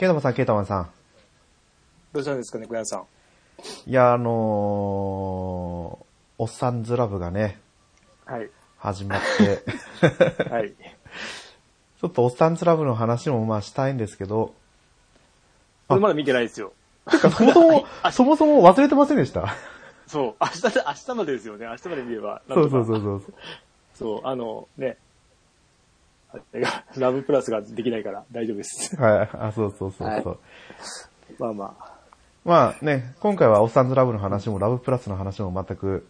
ケイタマンさん、ケイタマンさん。どうしたんですかね、小屋さん。いや、あのー、おっさんずラブがね、はい。始まって、はい。ちょっとおっさんずラブの話もまあしたいんですけど、これまだ見てないですよ。てかそもそも、そもそも忘れてませんでした？そう。明日で、明日までですよね。明日まで見れば。そうそうそうそう。そう、あの、ね。ラブプラスができないから大丈夫です。はい、あ、そうそうそうそう。はいまあまあ。まあね、今回はおっさんずラブの話もラブプラスの話も全く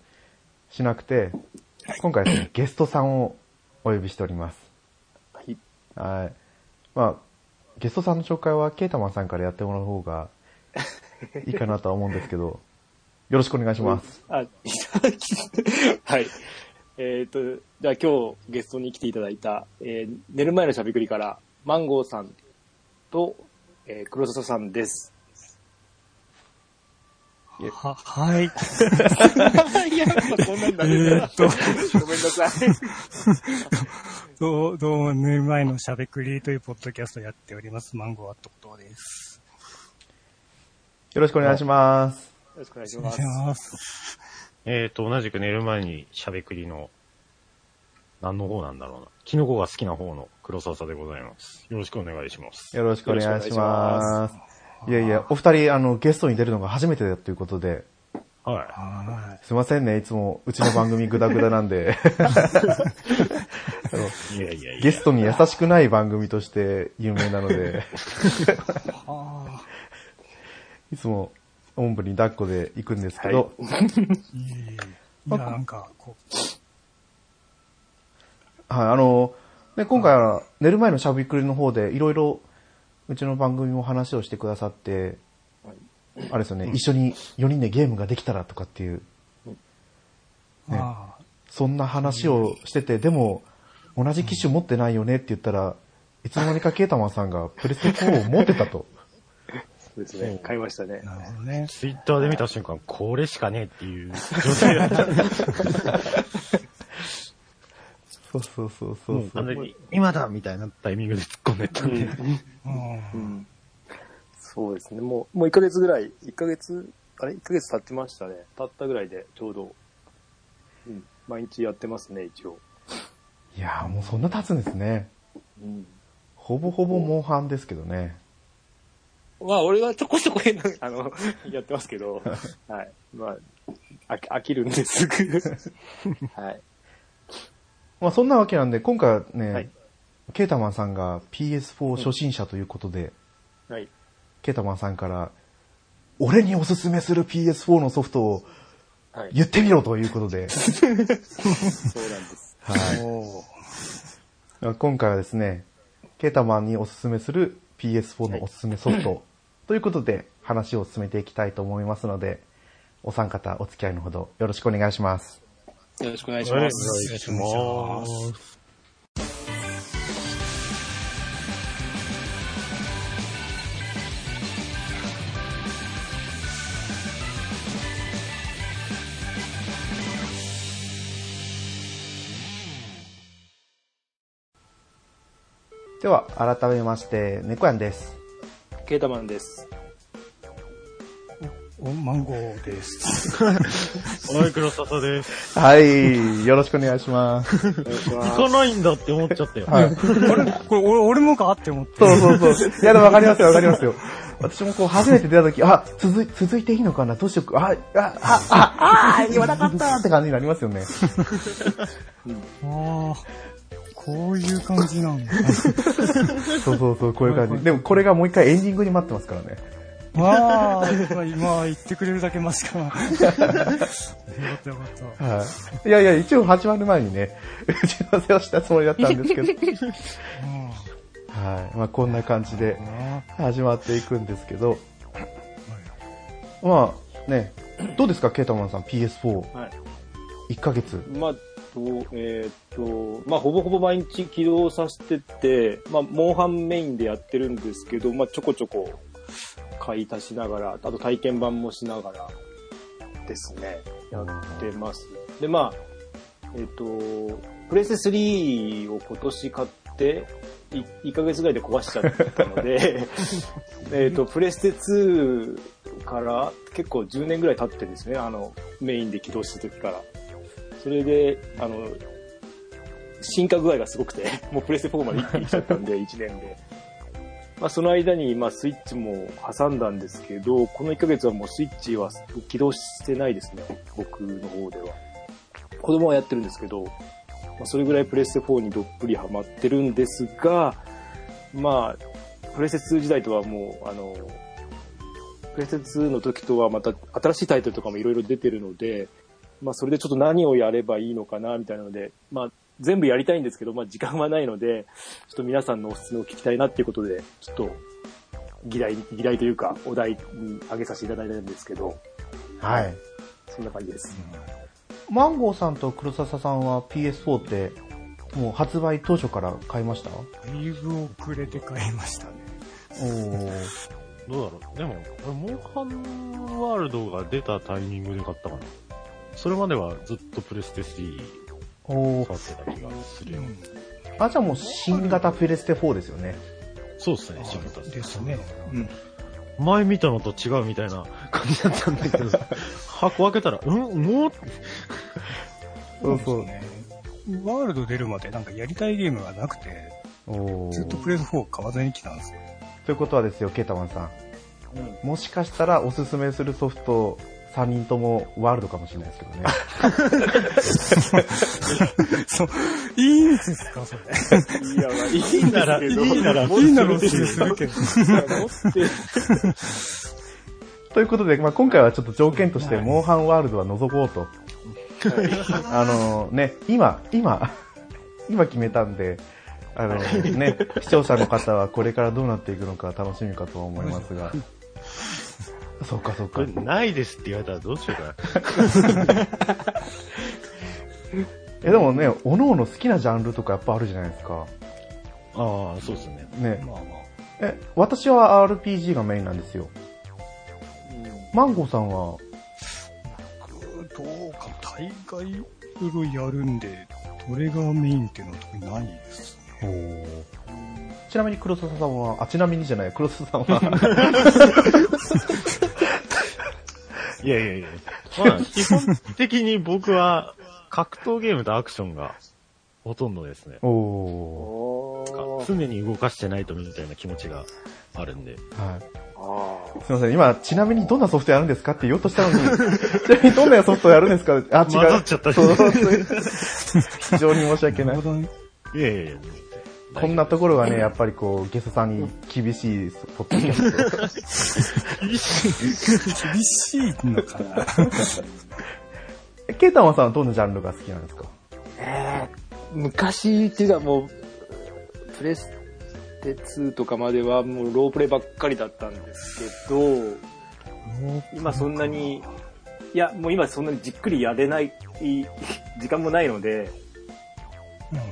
しなくて、今回はですね、ゲストさんをお呼びしております。はい。はい。まあ、ゲストさんの紹介はケイタマンさんからやってもらう方がいいかなとは思うんですけど、よろしくお願いします。あ、いただき、はい。えっ、と、じゃあ今日ゲストに来ていただいた、えー寝る前のしゃべくりから、マンゴーさんと、えー黒笹さんです。は、はい。いや、こんなんだね。えーっとごめんなさい。どう、どうも、寝る前のしゃべくりというポッドキャストをやっております。マンゴーアットコトです。よろしくお願いします。よろしくお願いします。ます。えーと、同じく寝る前にしゃべくりの、何の方なんだろうな。キノコが好きな方の黒沢でございます。よろしくお願いします。よろしくお願いします。いやいや、お二人、あの、ゲストに出るのが初めてだということで、はは すいませんね、いつもうちの番組グダグダなんで、い。いやいやいや。ゲストに優しくない番組として有名なので、いつも、おんぶに抱っこで行くんですけど、あ。い。や、なんか、こう、はい、あの、ね、今回は寝る前のしゃべくりの方でいろいろうちの番組も話をしてくださって、あれですよね、一緒に4人でゲームができたらとかっていう、ね。あそんな話をしてて、でも、同じ機種持ってないよねって言ったら、いつの間にかケータマンさんがプレステ4を持ってたと。そうですね。買いましたねあ、。なるほどね。ツイッターで見た瞬間、これしかねえっていう状態だった。そうそうそうそうそう。今だみたいなタイミングで突っ込んでったんで。うんうんそうですね。もう、もう1ヶ月ぐらい、1ヶ月、あれ ?1 ヶ月経ってましたね。経ったぐらいで、ちょうど、うん、毎日やってますね、一応。いやーもうそんな経つんですね。うん。ほぼほぼモンハンですけどね。まあ、俺はちょこちょこ変な、あの、やってますけど、はい。まあ、飽き飽きるんですぐ。はい。まあそんなわけなんで、今回はね、はいケータマンさんが PS4 初心者ということで、はい。ケータマンさんから、俺におすすめする PS4 のソフトをはい。言ってみろということで、そうなんです。はい。今回はですね、ケータマンにおすすめする PS4 のおすすめソフト、ということで話を進めていきたいと思いますので、お三方お付き合いのほどよろしくお願いします。よろしくお願いしはい、お願。いします。では、改めまして、猫やんです。ケータマンです。お、マンゴーです。はい、黒沢です。はい、よろしくお願いします。お願いします。行かないんだって思っちゃったよ。はい。あれ？これ、俺、俺もか？って思って。そうそうそう。いや、でもわかりますよ、わかりますよ。私もこう、初めて出た時、あ、続い、続いていいのかな？どうしようか？あ、あ、あ、あ、あ、言わなかったって感じになりますよね。ああ、こういう感じなんだ。そうそうそう、こういう感じ。でもこれがもう一回エンディングに待ってますからね。まあ、今言ってくれるだけマシかな。よかったよかった。はい。いやいや、一応始まる前にね、打ち合わせをしたつもりだったんですけど。はい。まあこんな感じであ始まっていくんですけど。まあね、どうですか、ケータマンさん PS4。はい。1ヶ月。まあ、と、えーっと、まあ、ほぼほぼ毎日起動させてって、まあ、モンハンメインでやってるんですけど、まあ、ちょこちょこ買い足しながら、あと体験版もしながらですね、やってます。で、まあ、えーっと、プレステ3を今年買って、い1ヶ月ぐらいで壊しちゃったので、えっと、プレステ2から結構10年ぐらい経ってですね、あの、メインで起動した時から。それで、あの、進化具合がすごくて、もうプレステ4まで一気に来ちゃったんで、1年で。まあ、その間に、まあ、スイッチも挟んだんですけど、この1ヶ月はもうスイッチは起動してないですね、僕の方では。子供はやってるんですけど、まあ、それぐらいプレステ4にどっぷりハマってるんですが、まあ、プレステ2時代とはもう、あの、プレステ2の時とはまた新しいタイトルとかもいろいろ出てるので、まあそれでちょっと何をやればいいのかなみたいなので、まあ全部やりたいんですけど、まあ時間はないので、ちょっと皆さんのおすすめを聞きたいなっていうことで、ちょっと議題、議題というかお題に挙げさせていただいたんですけど、はい。そんな感じです。マンゴーさんと黒笹さんは PS4 って、もう発売当初から買いました？だいぶ遅れて買いましたね。おー。どうだろう。でも、俺モンハンワールドが出たタイミングで買ったかな。それまではずっとプレステ3おー。触ってた気がするよ。あ、じゃあもう新型プレステ4ですよね。そうですね、仕事ですね。うん。前見たのと違うみたいな感じだったんだけど、箱開けたら、うん？もう？そうそう。ね。ワールド出るまでなんかやりたいゲームがなくて、おずっとー。プレス4買わずに来たんですよ。ということはですよ、ケータマンさん。うんもしかしたらおすすめするソフト、3人ともワールドかもしれないですけどね。そう、いいんですか、それ。いや、まあいいんだら、いいいいならいいならおすすめするけど。ということで、まあ、今回はちょっと条件として、モンハンワールドは除こうと。あのね、今、今、今決めたんで、あのね、視聴者の方はこれからどうなっていくのか楽しみかとは思いますが。そうか、そうか。ないですって言われたらどうしようかな。え、でもね、おのおの好きなジャンルとかやっぱあるじゃないですか。ああ、そうですね。ね。まあまあ。え、私は RPG がメインなんですよ。マンゴーさんは、どうか、大概いろいろやるんで、どれがメインっていうのは特にないですね。ちなみに黒笹さんは、あ、ちなみにじゃない、黒笹さんは、いやいやいや。まあ、基本的に僕は格闘ゲームとアクションがほとんどですね。おー。常に動かしてないとみたいな気持ちがあるんで。はい。あすいません、今、ちなみにどんなソフトやるんですかって言おうとしたのに、ちなみにどんなソフトやるんですか？あ、違う。混ざっちゃった非常に申し訳ないなる。ほどね。いやいやいや。こんなところがね、やっぱりこう、ゲストさんに厳しいポッドキャスト。厳しいのかな。えケイタマンさんはどんなジャンルが好きなんですか？えー昔っていうかもう、プレステ2とかまではもうロープレイばっかりだったんですけど、今そんなに、いや、もう今そんなにじっくりやれない、時間もないので、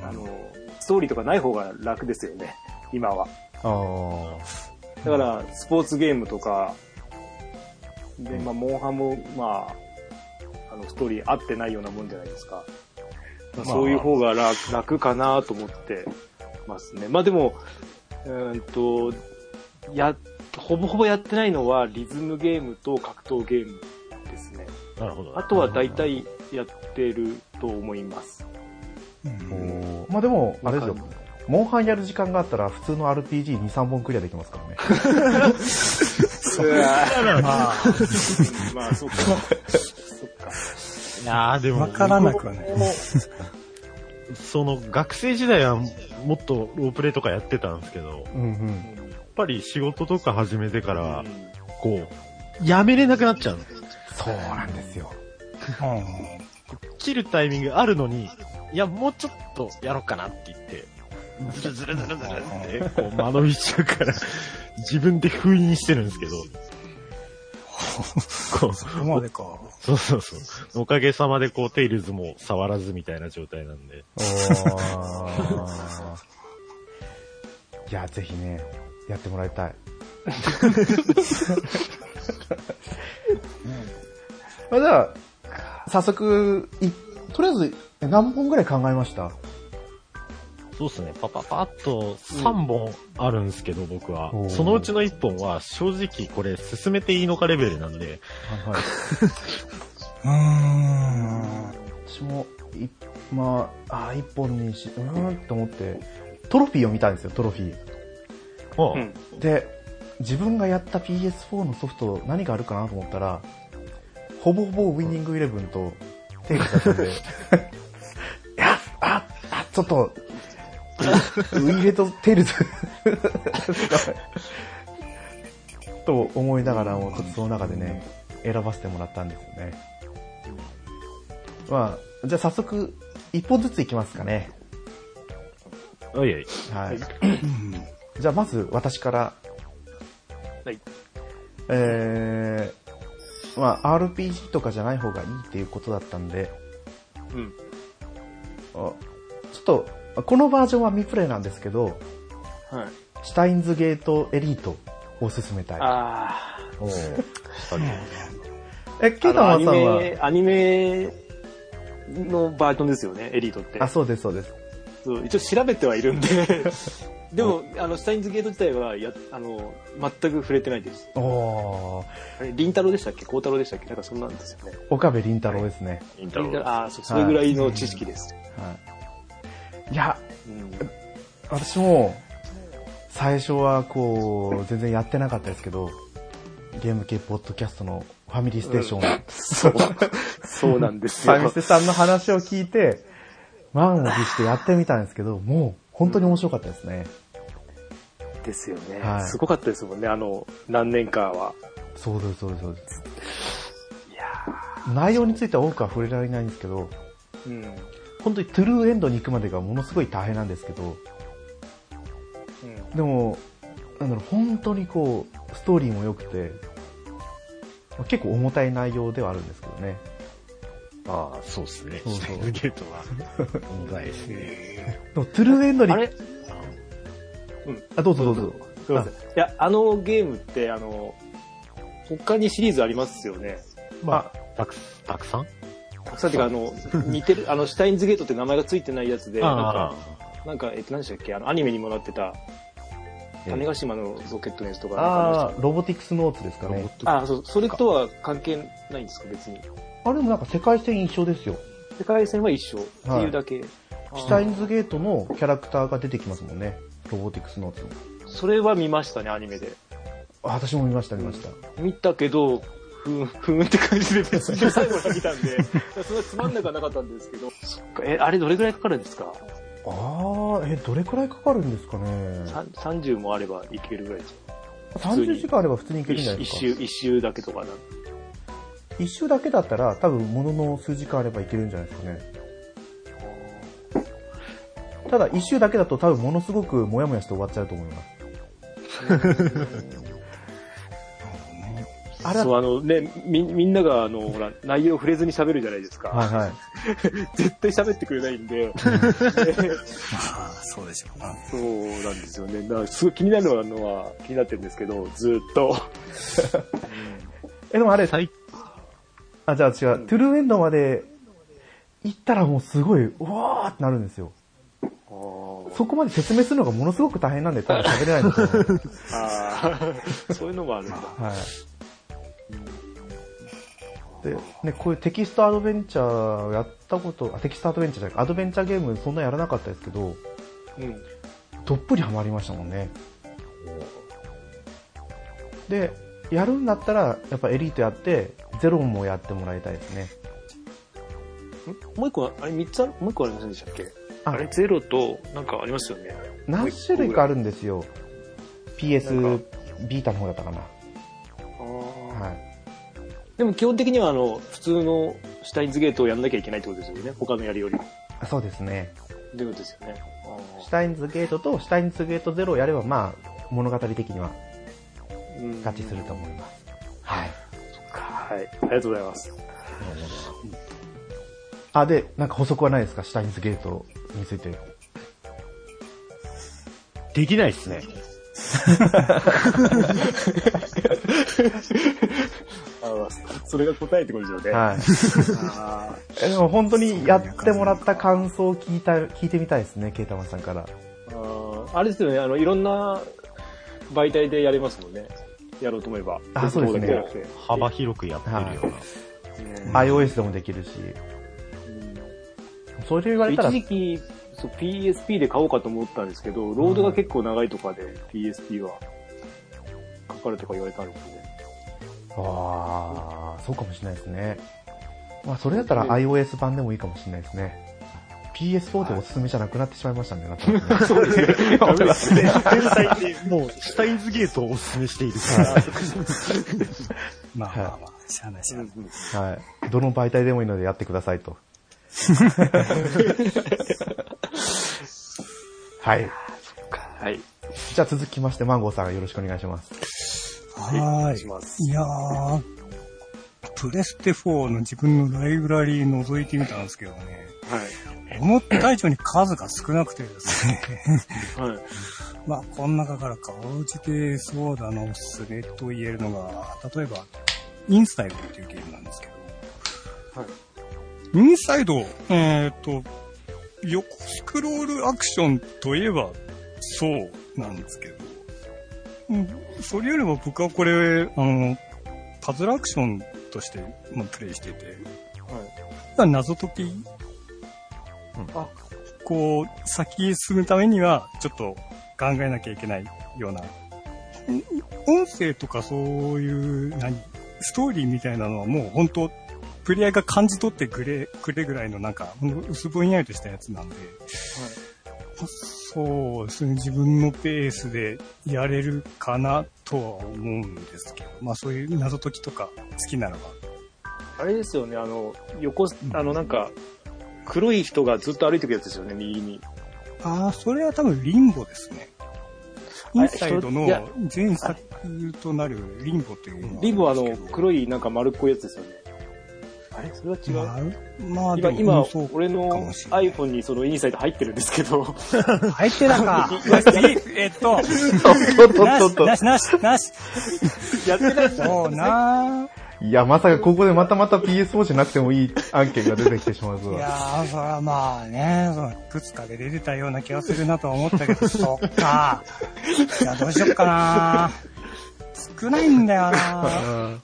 あの、ストーリーとかない方が楽ですよね、今は。あだから、スポーツゲームとか、で、まあ、モンハンも、まあ、あの、ストーリー合ってないようなもんじゃないですか。まあ、まあそういう方が楽楽かなと思ってますね。まあでも、うーんと、や、ほぼほぼやってないのはリズムゲームと格闘ゲームですね。なるほど。あとは大体やってると思います。おーまあでも、あれですよ。モンハンやる時間があったら、普通の RPG2、3本クリアできますからね。まあ、まあ、そうか。そっか。いやーでも。わからなくはないその、学生時代はもっとロープレイとかやってたんですけど、うんうん。やっぱり仕事とか始めてから、こう、やめれなくなっちゃうの。そうなんですよ。切るタイミングあるのに、いや、もうちょっとやろうかなって言って、ずるずるずるずるって、こう、間延びしちゃうから、自分で封印してるんですけど、こう、そこまでか。そうそうそう。おかげさまでこう、テイルズも触らずみたいな状態なんで。おーいや、ぜひね、やってもらいたい。ま あ、じゃあ、早速、いとりあえず、何本ぐらい考えました？そうですね。パパパッと3本あるんですけど、僕はおー。そのうちの1本は正直これ進めていいのかレベルなんで、はいはい。うーん。私も、い、まあ、あー一本にし、うーんって思って、トロフィーを見たんですよ、トロフィー。あうん。で、自分がやった PS4 のソフト何があるかなと思ったら、ほぼほぼウィニングイレブンとテイルズだったんで、ちょっと、ウイイレとテイルズ と思いながらも、ちょっとその中でね、選ばせてもらったんですよね。まあ、じゃあ早速、一本ずついきますかね。おいおい。はい。うん じゃあまず私から。はい。えー、まあ RPG とかじゃない方がいいっていうことだったんで、うん。と、このバージョンは未プレイなんですけど、はい。シュタインズゲートエリートをおすすめたい。あおーえ、ケあ。イタマあのンさんは、アニメ、アニメのバージョンですよね、エリートって。あ、そうです、そうです。そう一応調べてはいるんで。でも、あの、シュタインズゲート自体は、や、あの、全く触れてないです。おー、あれ、凛太郎でしたっけ？孝太郎でしたっけ？なんかそんなんですよね。岡部倫太郎ですね。インタロー。ああ、そう、それぐらいの知識です。はい。いや、うん。私も、最初はこう、全然やってなかったですけど、ゲーム系ポッドキャストのファミリーステーション、そう。そうなんですよ。ファミステさんの話を聞いて、満を持してやってみたんですけど、もう本当に面白かったですね。ですよね、はいすごかったですもんね、あの、何年かは。そうです、そうです、そうです。いや内容については多くは触れられないんですけど、ーうん。本当にトゥルーエンドに行くまでがものすごい大変なんですけど、うん。でも、なんだろう、本当にこう、ストーリーも良くて、まあ結構重たい内容ではあるんですけどね。ああ、そうですね。そうそうシュタインズゲートは、問題ですね。でもトゥルーエンドに、あれ？あ、どうぞどうぞ。すいません。いや、あのゲームって、あの、他にシリーズありますよね。まあ、たく、たくさん？さんっあの、似てる、あの、シュタインズゲートって名前がついてないやつで、なんか、なんか、えっと、何でしたっけ？あの、アニメにもなってた、種子島のロケットのやつとかあロボティクスノーツですかね。あ、そう、それとは関係ないんですか、別に。あれもなんか世界線一緒ですよ。世界線は一緒っていうだけ。シュタインズゲートのキャラクターが出てきますもんね。ロボティクスノーツの。それは見ましたね、アニメで。あ私も見ました、見ました。見たけど、ふーん、ふーんって感じで別に最後まで見たんで、そんなつまんなくはなかったんですけど。そっか、え、あれどれぐらいかかるんですか？あー、え、どれくらいかかるんですかね？さん ?30 もあればいけるぐらいですか30時間あれば普通にいけるんじゃないですか？一周、一周だけとかな。一周だけだったら多分ものの数時間あればいけるんじゃないですかね。ただ一周だけだと多分ものすごくモヤモヤして終わっちゃうと思います。あれそう、は、あのね、み、みんなが、あの、ほら、内容触れずに喋るじゃないですか。はいはい。絶対喋ってくれないんで、まあ、そうでしょうな。そうなんですよね。だからすごい気になるのは気になってるんですけど、ずーっと。え、でもあれ、最あ、じゃあ違う、トゥルーエンドまで行ったらもうすごい、うわーってなるんですよ。そこまで説明するのがものすごく大変なんで多分喋れないんですよ、ね。ああ、そういうのもあるんだ。はい。で、ね、こういうテキストアドベンチャーをやったこと、あ、テキストアドベンチャーじゃないアドベンチャーゲームそんなやらなかったですけど、うん。どっぷりハマりましたもんね。で、やるんだったら、やっぱエリートやって、ゼロもやってもらいたいですね。もう一個、あれ三つある、もう一個ありませんでしたっけ？ああれ？ゼロと、なんかありますよね。何種類かあるんですよ。PS ビータの方だったかな。あーはい。でも基本的には、あの、普通のシュタインズゲートをやんなきゃいけないってことですよね。他のやるより。っあそうですね。てことですよね。シュタインズゲートとシュタインズゲートゼロをやれば、まあ、物語的にはうん合致すると思います。はい。はい。ありがとうございます。あ、で、なんか補足はないですか？シュタインズゲートについて。できないっすね。あそれが答えってことですよね。はい。でも本当にやってもらった感想を聞いた、聞いてみたいですね、ケイタマンさんから。ーあーあれですよね、あの、いろんな媒体でやれますもんね。やろうと思えば。あそうですね幅広くやってるような。うん iOS でもできるし。それ言われたら一、時期、そう PSP で買おうかと思ったんですけど、ロードが結構長いとかで PSP はかかるとか言われたんでね。ああ、そうかもしれないですね。まあ、それだったら iOS 版でもいいかもしれないですね。PS4 でおすすめじゃなくなってしまいましたね、なんかねそうですね。ダメですね。天才でもう、シュタインズゲートをお勧めしているから。まあまあまあ、しゃあないしゃあない。はい。どの媒体でもいいのでやってくださいと。はい。はい。じゃあ続きまして、マンゴーさんよろしくお願いします。はい。いやー、プレステ4の自分のライブラリー覗いてみたんですけどね、はい。思った以上に数が少なくてですね、はい。まあ、この中からかじてそうだのおすすめと言えるのが、例えば、インサイドっていうゲームなんですけど、はい。インサイド、えーっと、横スクロールアクションといえばそうなんですけど、うんそれよりも僕はこれ、あの、パズルアクションとして、まあ、プレイしてて、まあ謎解き、あこう、先へ進むためには、ちょっと考えなきゃいけないような、ん。音声とかそういう、何、ストーリーみたいなのはもう本当プレイヤーが感じ取ってくれ、くれぐらいのなんか、薄ぼんやりとしたやつなんで、そうですね、自分のペースでやれるかなとは思うんですけど、まあそういう謎解きとか好きならば。あれですよね、あの、横、あの、なんか、黒い人がずっと歩いてくやつですよね、右に。ああ、それは多分リンボですね。イあンサイドの前作となるリンボというのがリブはあの黒いなんか丸っこいやつですよね。あれ？それは違う、まあ、まあ、今、今俺の iPhone にそのインサイト入ってるんですけど、入ってたか。えっと、おっとっとっとなし、なし、なし。やってないそうな。いや、まさかここでまたまた PS4 じゃなくてもいい案件が出てきてしまうぞい。やー、それはまあね、その、いくつかで出てたような気がするなとは思ったけど、そっか。じゃあどうしよっかな。少ないんだよな。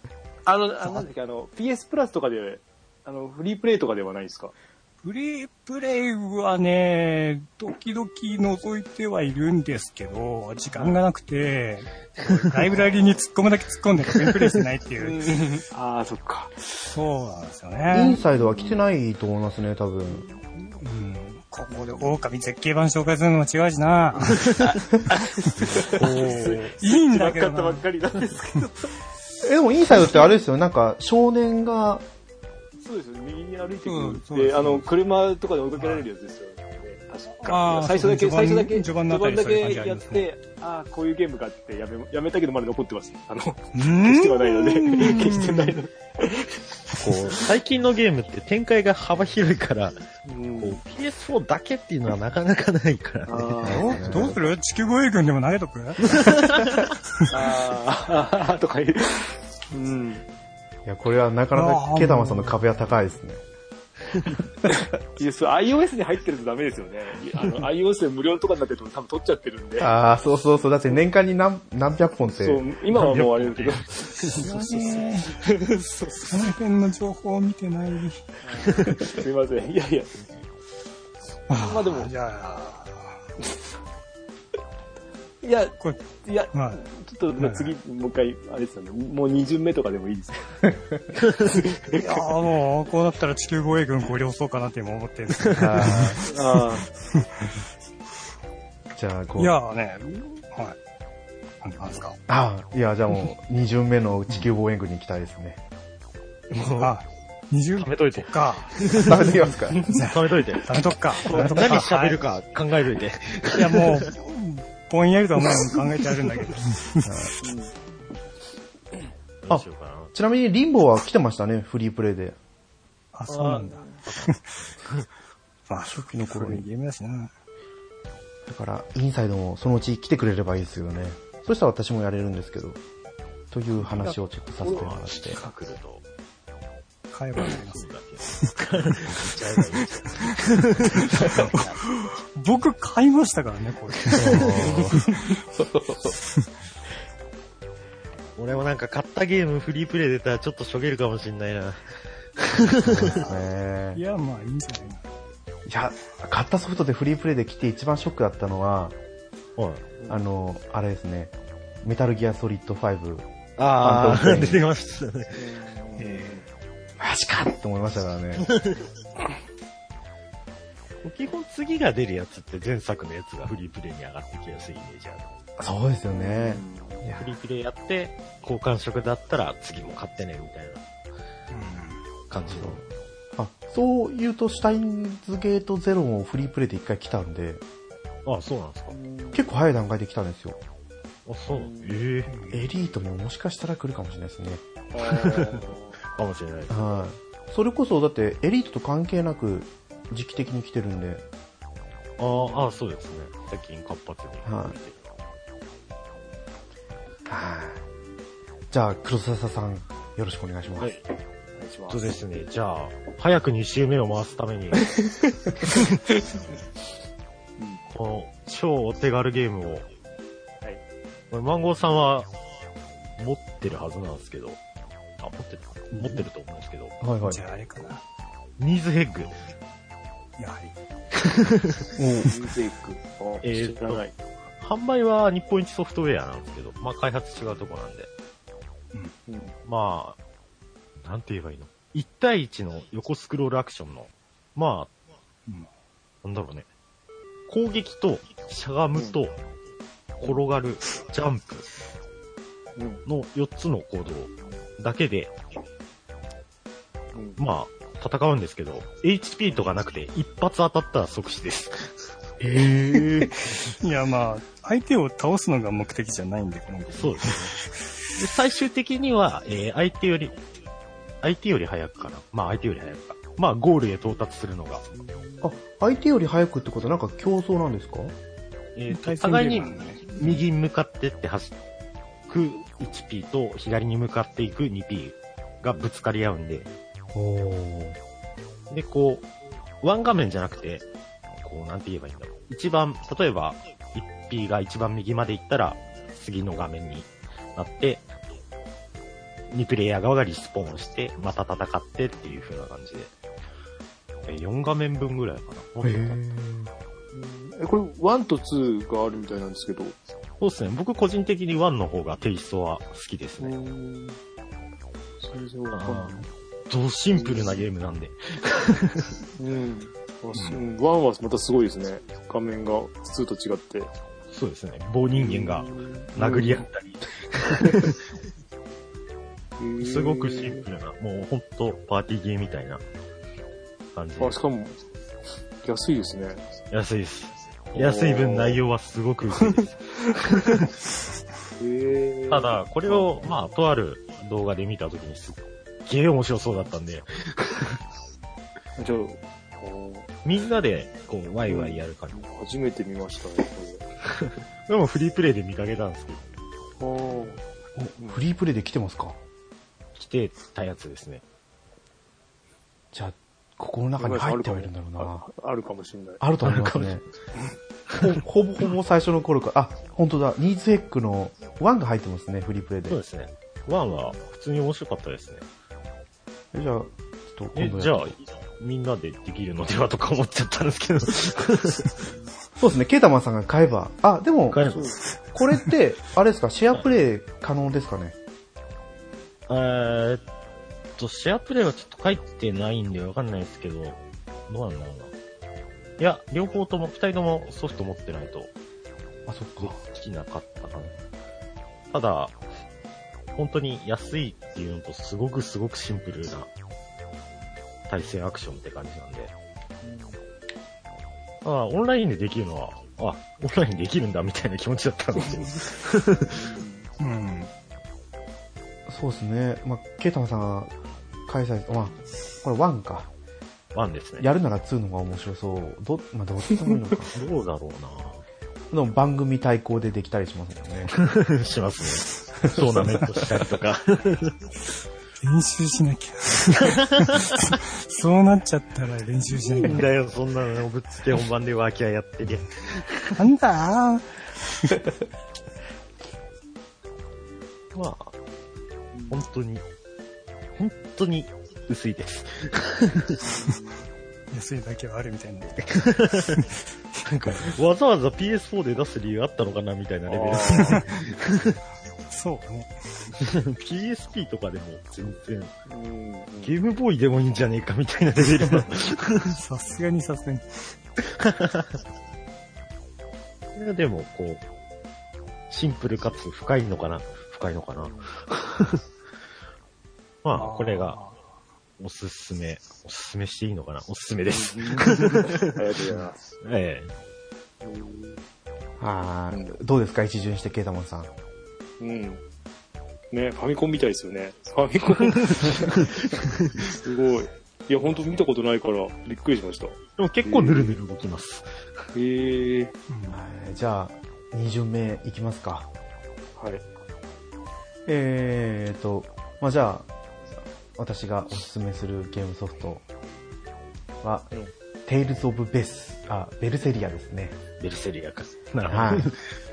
あの、あのなんだっけ、あの、PS プラスとかで、あの、フリープレイとかではないですか？フリープレイはね、時々覗いてはいるんですけど、時間がなくて、ライブラリーに突っ込むだけ突っ込んで全然プレイしてないっていう。ああ、そっか。そうなんですよインね。サイドは来てないと思いますね、多分。うん、ここで狼絶景版紹介するのも違うしな。いいんだけどな分かったばっ。かりなんですけど。え、でもインサイドってあれですよ、なんか少年が、そうですよね、右に歩いてうんくる。うですあの、車とかで追いかけられるやつですよね。確あか。ー最初だけ、最初だけ、序盤だけやって、ああ、こういうゲームかってやめ、やめたけどまだ残ってます。あの、決決してはないので、決してないので。こう、最近のゲームって展開が幅広いから、うんこう PS4 だけっていうのはなかなかないからあね。ーどうする？地球護衛軍でも投げとく？あー とか言う。うん。いや、これはなかなかケタマさんの壁は高いですね。いや、そう、iOS に入ってるとダメですよね。あの、iOS で無料とかになってると多分取っちゃってるんで。ああ、そうそうそう。だって年間に何、何百本って。そう、今はもうあれだけど。ねその辺の情報を見てない。すいません。いやいや。まあでもいや、これ、いや、まあ、と次、もう一回、あれですよね。もう2巡目とかでもいいですよ。いやーもう、こうなったら地球護衛軍ご了承かなって今思ってるんですけど。じゃあ、こう。いやーね、はい。なんでなんですか？ああ、いや、じゃあもう、二巡目の地球防衛軍に行きたいですね。あ、20貯めといて。か。食べてきますか貯めといて。ダメとくか。ダメとくか何喋るか考えといて。いや、もう、ぼんやりとはもう考えてあるんだけど。どうしようかな。ちなみに、リンボーは来てましたね、フリープレイで。あ、そうなんだ。まあ、初期の頃にゲームだしな。だから、インサイドもそのうち来てくれればいいですよね。そしたら私もやれるんですけど。という話をちょっとさせてもらって。買えばます。僕買いましたからね、これ。俺もなんか買ったゲームフリープレイ出たらちょっとしょげるかもしんないな。ねいや、まあいいんじゃないいや、買ったソフトでフリープレイで来て一番ショックだったのは、はい。あの、あれですね、メタルギアソリッド5。あー、ファントムペイン出てましたね。マジかって思いましたからね。基本次が出るやつって前作のやつがフリープレイに上がってきやすいイメージある。そうですよね。フリープレイやって、交換色だったら次も買ってね、みたいな感じの。あ、そう言うと、シュタインズゲートゼロもフリープレイで一回来たんで、あ、そうなんですか。結構早い段階で来たんですよ。あ、そう。ええエリートももしかしたら来るかもしれないですね。かもしれない。はい。それこそ、だって、エリートと関係なく、時期的に来てるんで、あーあー、そうですね。最近活発に。はいはい。じゃあ、黒笹さん、よろしくお願いします。はい。お願いしまそうですね。じゃあ、早く2周目を回すために、この超お手軽ゲームを、はい。マンゴーさんは持ってるはずなんですけど、あ、持ってる、持ってると思うんですけど、はいはいじ。ゃああれかな。ニーズヘッグ。やはり。おミュージック。あ、えーっと知らない。販売は日本一ソフトウェアなんですけど、まあ開発違うとこなんで、うんまあ、なんて言えばいいの ?1 対1の横スクロールアクションの、まあ、うんなんだろうね。攻撃と、しゃがむと、転がる、ジャンプうん。の4つの行動だけで、うん。まあ、戦うんですけど、HP とかなくて、一発当たったら即死です。ええ いや、まあ、相手を倒すのが目的じゃないんで、この そうですね。で、最終的には、えー相手より、相手より早くかな。まあ相手より早くか。まあゴールへ到達するのが、あ、相手より早くってことはなんか競争なんですか？えーと対戦互いに右に向かってって走く 1P と左に向かっていく 2P がぶつかり合うんで、おで、こう、ワン画面じゃなくて、こう、なんて言えばいいんだろう。一番、例えば、1P が一番右まで行ったら、次の画面になって、2プレイヤー側がリスポーンして、また戦ってっていう風な感じで。え4画面分ぐらいかな。もっとかなえ、これ、1と2があるみたいなんですけど。そうですね。僕個人的に1の方がテイストは好きですね。ん。全然わかんない。ドシンプルなゲームなんで。うん。あすうん、1はまたすごいですね。画面が2と違って。そうですね。棒人間が殴り合ったり、うんすごくシンプルな、もうほんとパーティーゲームみたいな感じであ、しかも、安いですね。安いです。安い分内容はすごく薄いです。ただ、これを、まあ、とある動画で見たときにすっげえ面白そうだったんで、じゃみんなで、こう、ワイワイやる感じ。初めて見ましたね、でもフリープレイで見かけたんですけど、これ。あフリープレイで来てますか？来てたやつですね。じゃあ、ここの中に入ってはいるんだろうな。ああるかもしれない。あると思いますね。ほほぼほぼ最初の頃から、あ、本当だ、ニーズヘックの1が入ってますね、フリープレイで。そうですね。ワンは普通に面白かったですね。えじゃあ、ちょっと今度、やえじゃあ、みんなでできるのではとか思っちゃったんですけど。そうですね、ケータマンさんが買えば。あ、でも、買えばそうこれって、あれですか、シェアプレイ可能ですかね？えーっと、シェアプレイはちょっと書いてないんでわかんないですけど、どうなんだろうな。いや、両方とも、二人ともソフト持ってないとあ、そっでか。きなかったかな。ただ、本当に安いっていうのとすごくすごくシンプルな対戦アクションって感じなんで。ああ、オンラインでできるのは、あ、オンラインでできるんだみたいな気持ちだったんですよ。うん。そうですね。まあ、ケータマンさんが開催、まあ、これ1か。ワンですね。やるなら2の方が面白そう。ど、まあ、どっちでもいいのか。どうだろうでも番組対抗でできたりしますもんね。な しますね。トーナメントしたりとか。練習しなきゃ。そうなっちゃったら練習しなきゃ。だよ、そんなのぶっつけ本番でワーキャーやってりゃ。なんだ？まあ、本当に、本当に薄いです。安いだけはあるみたいな。なんか、わざわざ PS4 で出す理由あったのかなみたいなレベル。そうね。PSP とかでも全然、うんゲームボーイでもいいんじゃねえかみたいなレベルの。さすがにさすがに。いやでも、こう、シンプルかつ深いのかな？深いのかな？まあ、これが、おすすめ、おすすめしていいのかな？おすすめです。ありがとうございます。えはい。どうですか？一巡してケータマンさん。うん。ね、ファミコンみたいですよね。ファミコン。すごい。いや、本当見たことないから、びっくりしました。えでも結構ぬるぬる動きます。へえはいじゃあ、2巡目いきますか。はい。えーと、まあ、じゃあ、私がおすすめするゲームソフトは、うんテイルズ・オブ・ベス、あ、ベルセリアですね。ベルセリアか。なるほど。はい。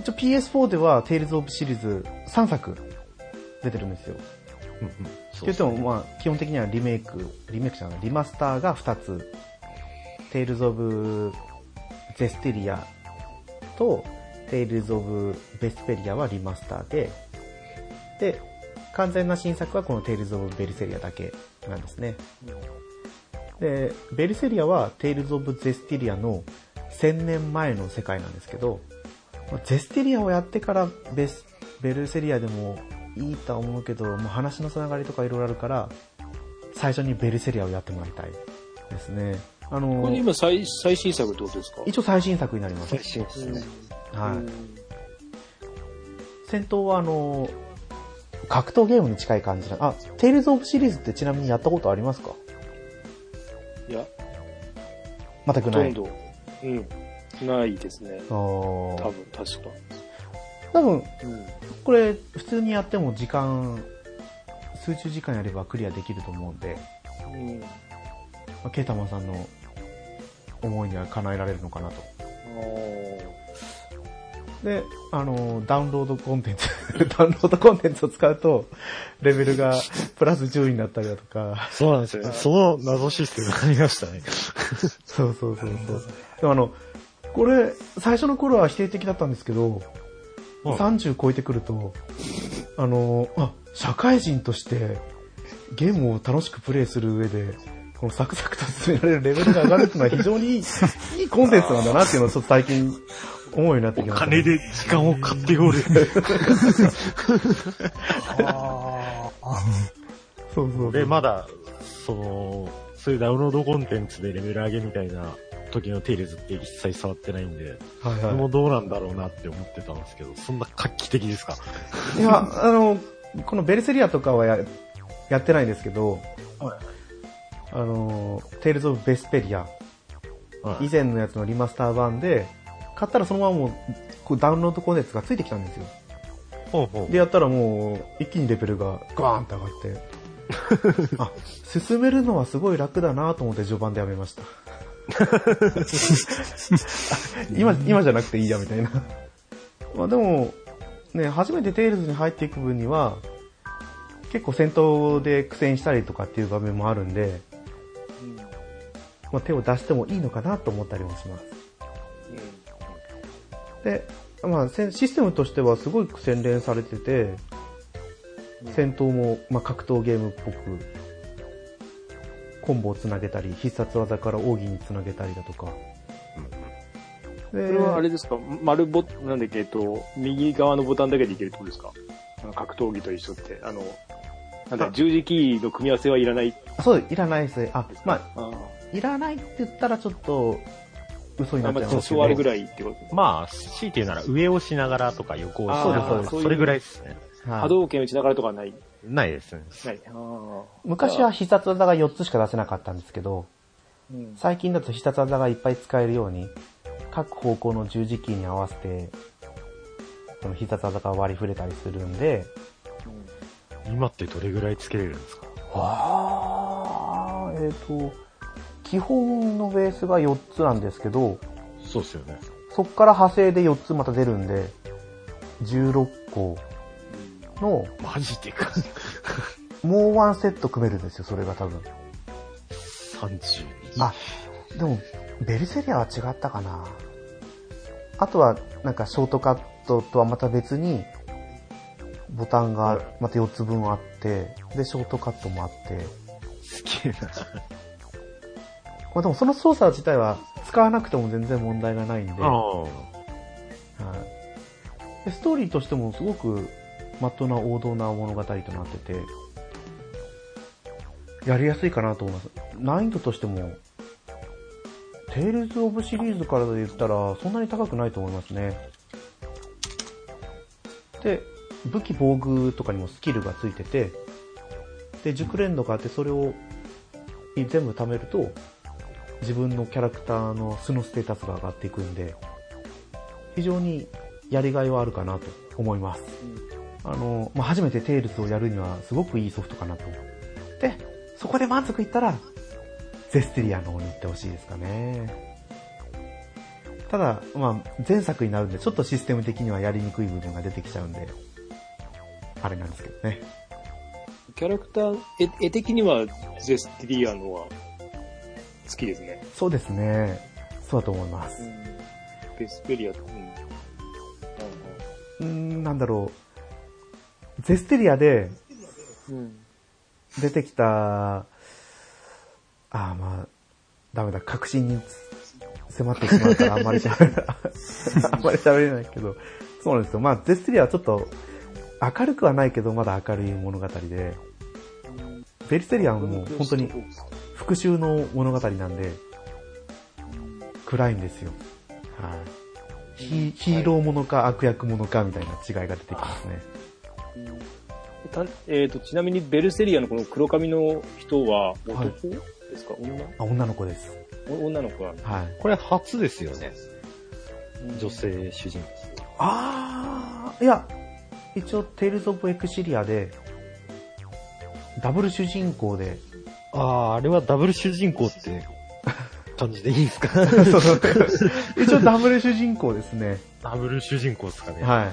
一応 PS4 では、テイルズ・オブシリーズ3作出てるんですよ。うんうんってっても、まあ、基本的にはリメイク、リメイクじゃない、リマスターが2つ。テイルズ・オブ・ゼステリアと、テイルズ・オブ・ベスペリアはリマスターで、で、完全な新作はこのテイルズ・オブ・ベルセリアだけなんですね。で、ベルセリアはテイルズ・オブ・ゼステリアの1000年前の世界なんですけど、まあゼスティリアをやってからベス、ベルセリアでもいいとは思うけど、もう話のつながりとかいろいろあるから、最初にベルセリアをやってもらいたいですね。あこのれ、今最最新作ってことですか？一応最新作になります。最新ですね。はい。戦闘はあの、格闘ゲームに近い感じな、あ、テイルズ・オブシリーズってちなみにやったことありますか？いや、全くない。うん。ないですね。多分、確か。多分、うん。これ、普通にやっても時間、数十時間やればクリアできると思うんで、うん。まあケータマンさんの思いには叶えられるのかなと。で、あの、ダウンロードコンテンツ、ダウンロードコンテンツを使うと、レベルがプラス10になったりだとか、そうなんですよね。その謎システムがありましたね。そうそうそうそう。でもあの、これ、最初の頃は否定的だったんですけど、うん30超えてくると、あの、あ、社会人としてゲームを楽しくプレイする上で、このサクサクと進められるレベルが上がるっていうのは非常にいい いいコンテンツなんだなっていうのをちょっと最近思うようになってきました、金で時間を買っておる。ああ。そうそうそう。で、まだ、その、そういうダウンロードコンテンツでレベル上げみたいな時のテイルズって一切触ってないんで、はいはい。もうどうなんだろうなって思ってたんですけど、そんな画期的ですか？いや、あの、このベルセリアとかはややってないんですけど、あの、テイルズ・オブ・ベスペリア、はい。以前のやつのリマスター版で、買ったらそのままもうこうダウンロードコンテンツがついてきたんですよ。ほうほう。で、やったらもう、一気にレベルがガーンって上がって、あ、進めるのはすごい楽だなと思って序盤でやめました。今、今じゃなくていいや、みたいな。まあでも、ね、初めてテイルズに入っていく分には、結構戦闘で苦戦したりとかっていう場面もあるんで、まあ、手を出してもいいのかなと思ったりもします。で、まあ、せシステムとしてはすごい洗練されてて、戦闘も、まあ、格闘ゲームっぽく、コンボをつなげたり、必殺技から奥義につなげたりだとか。でこれはあれですか？丸ボ、なんだっけ、えっと、右側のボタンだけでいけるってことですか？格闘技と一緒って。あの、なんだ、十字キーの組み合わせはいらない？そう、いらないですね。あ、まあ、あいらないって言ったらちょっと、嘘にあ、まあ、なっちゃいますけど。あるぐらいってこと？まあ、強いて言うなら上をしながらとか横をしながらそうですとか、それぐらいですね。はい波動拳打ちながらとかはない？ないですね。昔は必殺技が4つしか出せなかったんですけど、ーうん最近だと必殺技がいっぱい使えるように、各方向の十字キーに合わせて、その必殺技が割り振れたりするんで、今ってどれぐらいつけれるんですか？あー、えっ、と、基本のベースが4つなんですけど、そうっすよね。そっから派生で4つまた出るんで、16個の、マジでか。もうワンセット組めるんですよ、それが多分。32。あ、でも、ベルセリアは違ったかな。あとは、なんかショートカットとはまた別に、ボタンがまた4つ分あって、で、ショートカットもあって、すげえな。まあでもその操作自体は使わなくても全然問題がないんで、あはいでストーリーとしてもすごくまっとうな王道な物語となってて、やりやすいかなと思います。難易度としても、テイルズ・オブシリーズからで言ったらそんなに高くないと思いますね。で、武器防具とかにもスキルがついてて、で、熟練度があってそれを全部貯めると、自分のキャラクターの素のステータスが上がっていくんで、非常にやりがいはあるかなと思います。あの、まあ、初めてテイルズをやるにはすごくいいソフトかなと。で、そこで満足いったら、ゼステリアの方に行ってほしいですかね。ただ、まあ、前作になるんで、ちょっとシステム的にはやりにくい部分が出てきちゃうんで、あれなんですけどね。キャラクター、絵絵的にはゼステリアのは好きですね。そうですね。そうだと思います。ベスペリアと、うん。うーん、なんだろう。ゼステリアでうん。出てきた、ああ、まあ、ダメだ、確信に迫ってしまうからあんまり喋れない。あんまり喋 れないけど、そうなんですよ。まあ、ゼステリアはちょっと明るくはないけど、まだ明るい物語で、ベリステリアはもう本当に復讐の物語なんで、暗いんですよ。はい。ヒヒーローものか悪役ものかみたいな違いが出てきますね。たえっ、と、ちなみにベルセリアのこの黒髪の人は男はいですか、女？あ、女の子です。お女の子は。はい。これ初ですよね。女性主人公。あー、いや、一応、テイルズ・オブ・エクシリアで、ダブル主人公で、ああ、あれはダブル主人公って感じでいいですか？一応ダブル主人公ですね。ダブル主人公ですかね。は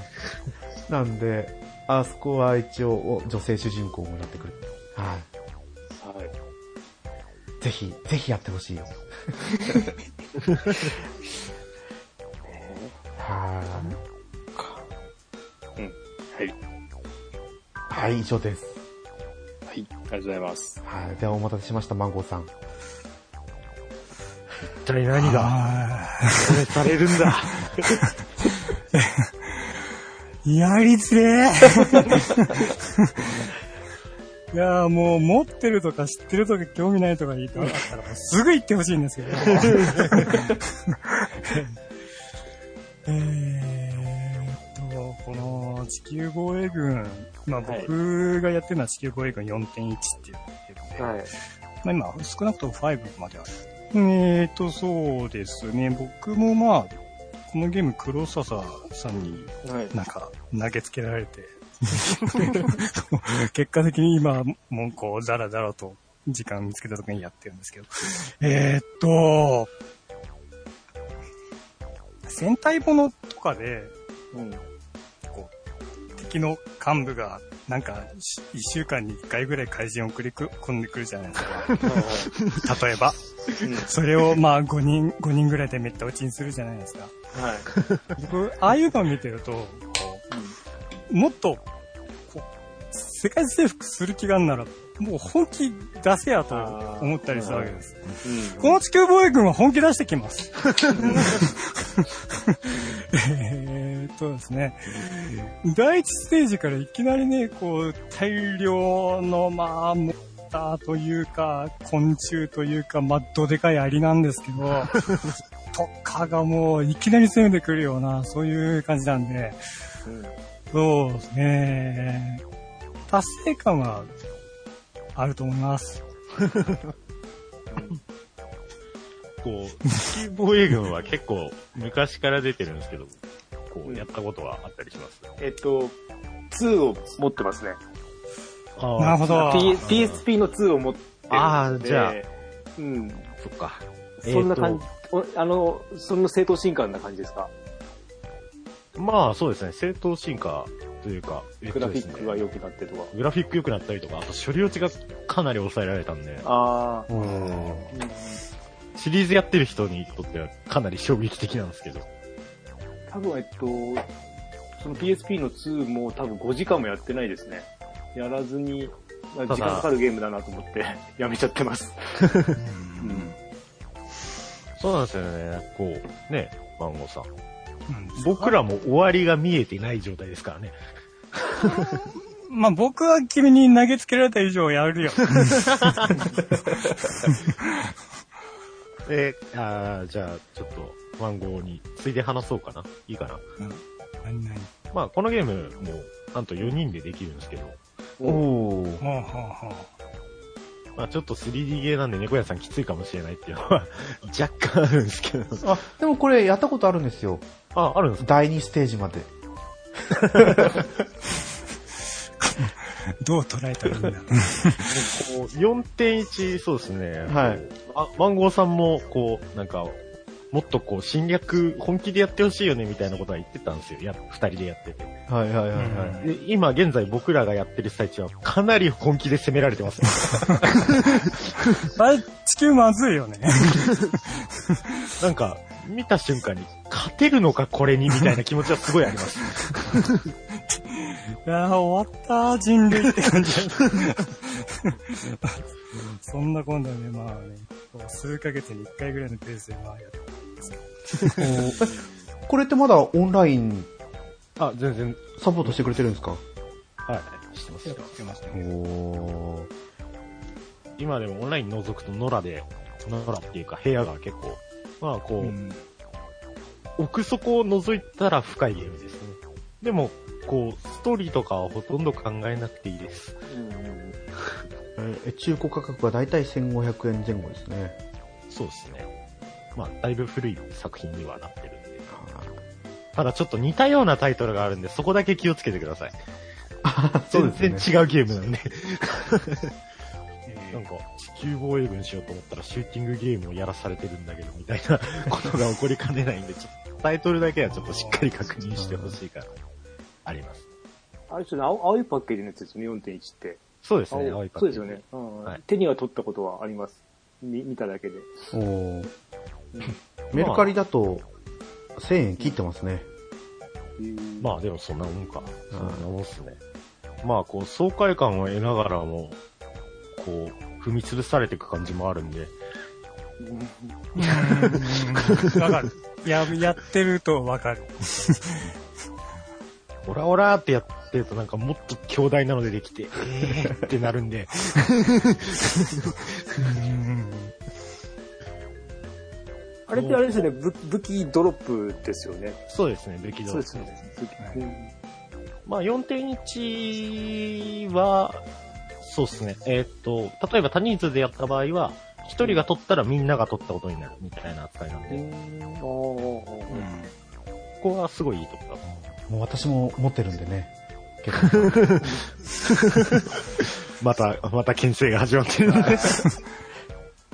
い。なんで、あそこは一応お女性主人公もなってくる。ははい。い。ぜひ、ぜひやってほしいよ。はうん。はい。い。はい、以上です。はい。ありがとうございます。はい。ではお待たせしました、マンゴーさん。一体何があこれされるんだ。ーやりづれー いやーもう持ってるとか知ってるとか興味ないとか言ってなかったらもうすぐ言ってほしいんですけど。えーっと、この地球防衛軍、まあはい僕がやってるのは地球防衛軍4.1っていうゲームで、はい。まあ今少なくとも5まである。えーっと、そうですね。僕もまあ、このゲーム黒笹さんにはい。なんか投げつけられて、結果的に今、もうこう、だらだらと時間見つけた時にやってるんですけど。えーっと、戦隊ものとかで、うん。こう、敵の幹部が、なんか、し一週間に一回ぐらい怪人を送り込んでくるじゃないですか。例えば。それをまあ5人、5人ぐらいでめった打ちにするじゃないですか。はい。僕、ああいうのを見てると、もっと、こう、世界征服する気があるなら、もう本気出せやと思ったりするわけです。うん。この地球防衛軍は本気出してきます。えーっとですね、第一ステージからいきなりね、こう、大量の、まあ、モンスターというか、昆虫というか、まあ、どでかいアリなんですけど、とかがもう、いきなり攻めてくるような、そういう感じなんで、うんそうですね、達成感はあると思います。こう、地球防衛軍は結構昔から出てるんですけど、こう、やったことはあったりします？えっと、2を持ってますね。あなるほど。P- PSP の2を持ってるんで。あーじゃあうん。そっか。そんな感じ、おあの、そんな正当進化な感じですか？まあそうですね、正当進化というか、えっグラとですねフィックが良くなってとか。グラフィック良くなったりとか、あと処理落ちがかなり抑えられたんで、ああ、うん。うんシリーズやってる人にとってはかなり衝撃的なんですけど。多分、えっと、その PSP の2も多分5時間もやってないですね。やらずに、時間かかるゲームだなと思って やめちゃってます。うんそうなんですよね、こう、ね、マンゴーさん。うん僕らも終わりが見えてない状態ですからね。まあ僕は君に投げつけられた以上やるよ。えー、あーじゃあ、ちょっと、マンゴーについで話そうかな。いいかな？何々まあ、このゲームも、なんと4人でできるんですけど、おー。ほうほうほう。まあちょっと 3D ゲーなんで猫屋さんきついかもしれないっていうのは 若干あるんですけど。あ、でもこれやったことあるんですよ。あ、あるんですか？第2ステージまで。どう捉えたらいいんだ？こう4.1、そうですね。はいあ、マンゴーさんも、こう、なんか、もっとこう、侵略、本気でやってほしいよね、みたいなことは言ってたんですよ。や、二人でやってて。はいはいはいはい。で、今現在僕らがやってる最中は、かなり本気で攻められてます、あれ、地球まずいよね。なんか、見た瞬間に、勝てるのか、これに、みたいな気持ちはすごいあります。いやー終わったー、人類って感じだ。そんな今度ね、まあね、数ヶ月に1回ぐらいのペースでまあやっておーえこれってまだオンラインあ、全然、サポートしてくれてるんですか？はい、してますやってましたおね。ー。今でもオンライン覗くと野良で、野良っていうか部屋が結構、まあこう、うん奥底を覗いたら深いゲームですね。でも、こう、ストーリーとかはほとんど考えなくていいです。え中古価格はだいたい1500円前後ですね。そうですね。まあ、だいぶ古い作品にはなってるんで。ただちょっと似たようなタイトルがあるんで、そこだけ気をつけてください。全然違うゲームなんで。なんか、地球防衛軍しようと思ったらシューティングゲームをやらされてるんだけど、みたいな ことが起こりかねないんで、ちょっとタイトルだけはちょっとしっかり確認してほしいから、あります。あれちょっと青青いパッケージのやつですよね、4.1って。そうですね、青いパッケージそうですよね、うんはい手には取ったことはあります。み見ただけで。おーメルカリだと1000円切ってますね。まあでもそんなもんか。そんなもんっすね。まあこう爽快感を得ながらも、こう、踏み潰されていく感じもあるんで、うん。わかる。や、やってるとわかる。オラオラってやってるとなんかもっと強大なのでできて、えー。ってなるんで、うん。あれってあれですよね、武武器ドロップですよね。そうですね、べきだそうですよね。武器。はい。うんまあ4.1は、そうですね。えーっと、例えば多人数でやった場合は、一人が取ったらみんなが取ったことになるみたいな扱いなんで、うんここはすごいいいとこだと思う。もう私も持ってるんでね。また、また牽制が始まってる。い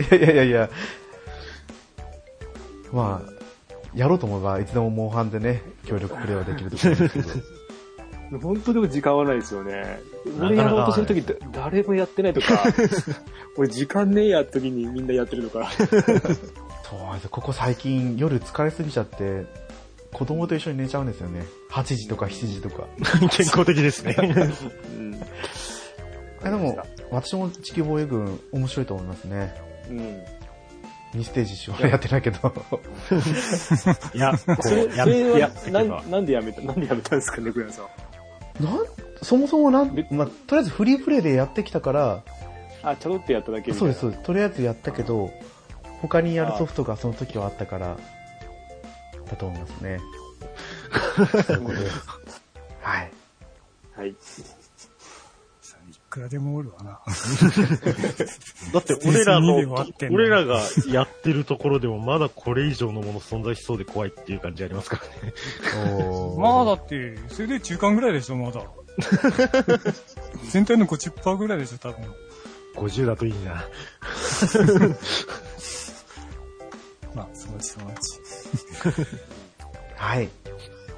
やいやいやいや。まあ、やろうと思えばいつでもモンハンでね、協力プレイはできると思うんですけど。本当でも時間はないですよね。俺やろうとするとき、だ誰もやってないとか、俺時間ねえやって時にみんなやってるとか。そうなんですよここ最近夜疲れすぎちゃって、子供と一緒に寝ちゃうんですよね。8時とか7時とか。健康的ですね。うん。えでも、私も地球防衛軍面白いと思いますね。うん。2ステージしかやってないけど。いや、こそれ、う、やる、それはやな、なんでやめた、なんでやめたんですかね、グヤさん。なん、そもそもなん、まあ、とりあえずフリープレイでやってきたから、あ、ちょろってやっただけみたいうです、そうです。とりあえずやったけど、他にやるソフトがその時はあったから、だと思いますね。そうです。はい。はい。くらでもおるわな。だって俺らの別にで終わってん、の俺らがやってるところでもまだこれ以上のもの存在しそうで怖いっていう感じありますからね。まあだって、それで中間ぐらいでしょ、まだ。全体の50%ぐらいでしょ、多分。50だといいな。まあ、そのうちそのうち。はい。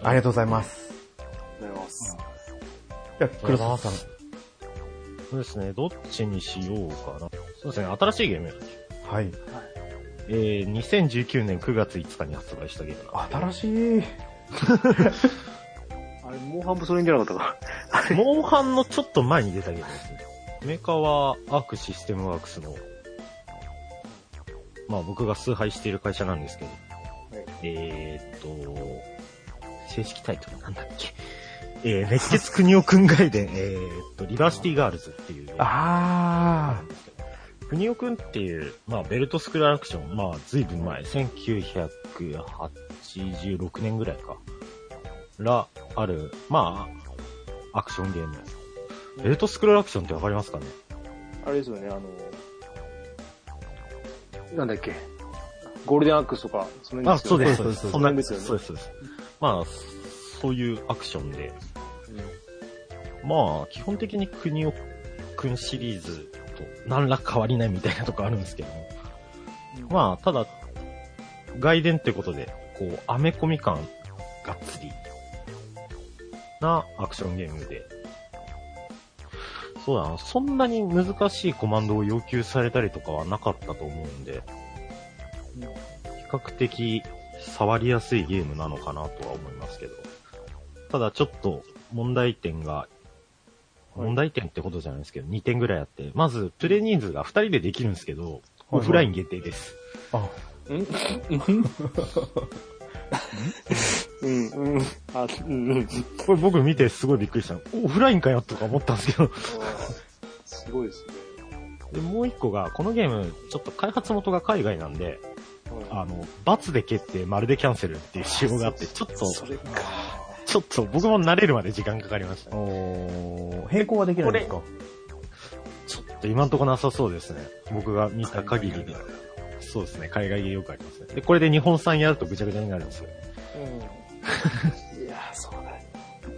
ありがとうございます。ありがとうございます。じゃあ、黒沢さん。そうですね、どっちにしようかな。そうですね、新しいゲーム。はい。えー、2019年9月5日に発売したゲームなんで。新しい。あれ、もう半分それに出なかったか。モンハンのちょっと前に出たゲームですね。メーカーはアークシステムワークスの、まあ僕が崇拝している会社なんですけど、えーっと、正式タイトルなんだっけ？えー、熱血くにおくん外伝、えーっと、リバーシティガールズっていう、ね、あくにおくんっていう、まあベルトスクロールアクション、まあ随分前、1986年ぐらいか、ら、ある、まあ、アクションゲーム。ベルトスクロールアクションってわかりますかね？あれですよね、あの、なんだっけ？ゴールデンアックスとか、その辺あ、そうです、そうですそんな、その辺ですよねそうです、そうです。まあ、そういうアクションで、まあ、基本的に国尾くんシリーズと何ら変わりないみたいなとこあるんですけども、まあ、ただ、外伝ってことで、こう、アメコミ感がっつりなアクションゲームで、そうだな、そんなに難しいコマンドを要求されたりとかはなかったと思うんで、比較的触りやすいゲームなのかなとは思いますけど。ただちょっと問題点が、問題点ってことじゃないですけど、2点ぐらいあって、まずプレイ人数が2人でできるんですけど、オフライン限定です。あ。うん、うん。あ、うん、うん。これ僕見てすごいびっくりしたの。オフラインかよとか思ったんですけど。すごいですね。で、もう一個が、このゲーム、ちょっと開発元が海外なんで、あ、あの、罰で蹴って丸でキャンセルっていう仕様があって、ちょっと、それか。ちょっと僕も慣れるまで時間かかりました。おー並行はできないんですか？ちょっと今んとこなさそうですね。僕が見た限りで。そうですね。海外でよくありますね。で、これで日本産やるとぐちゃぐちゃになるんですよ。うん。いや、そうだね。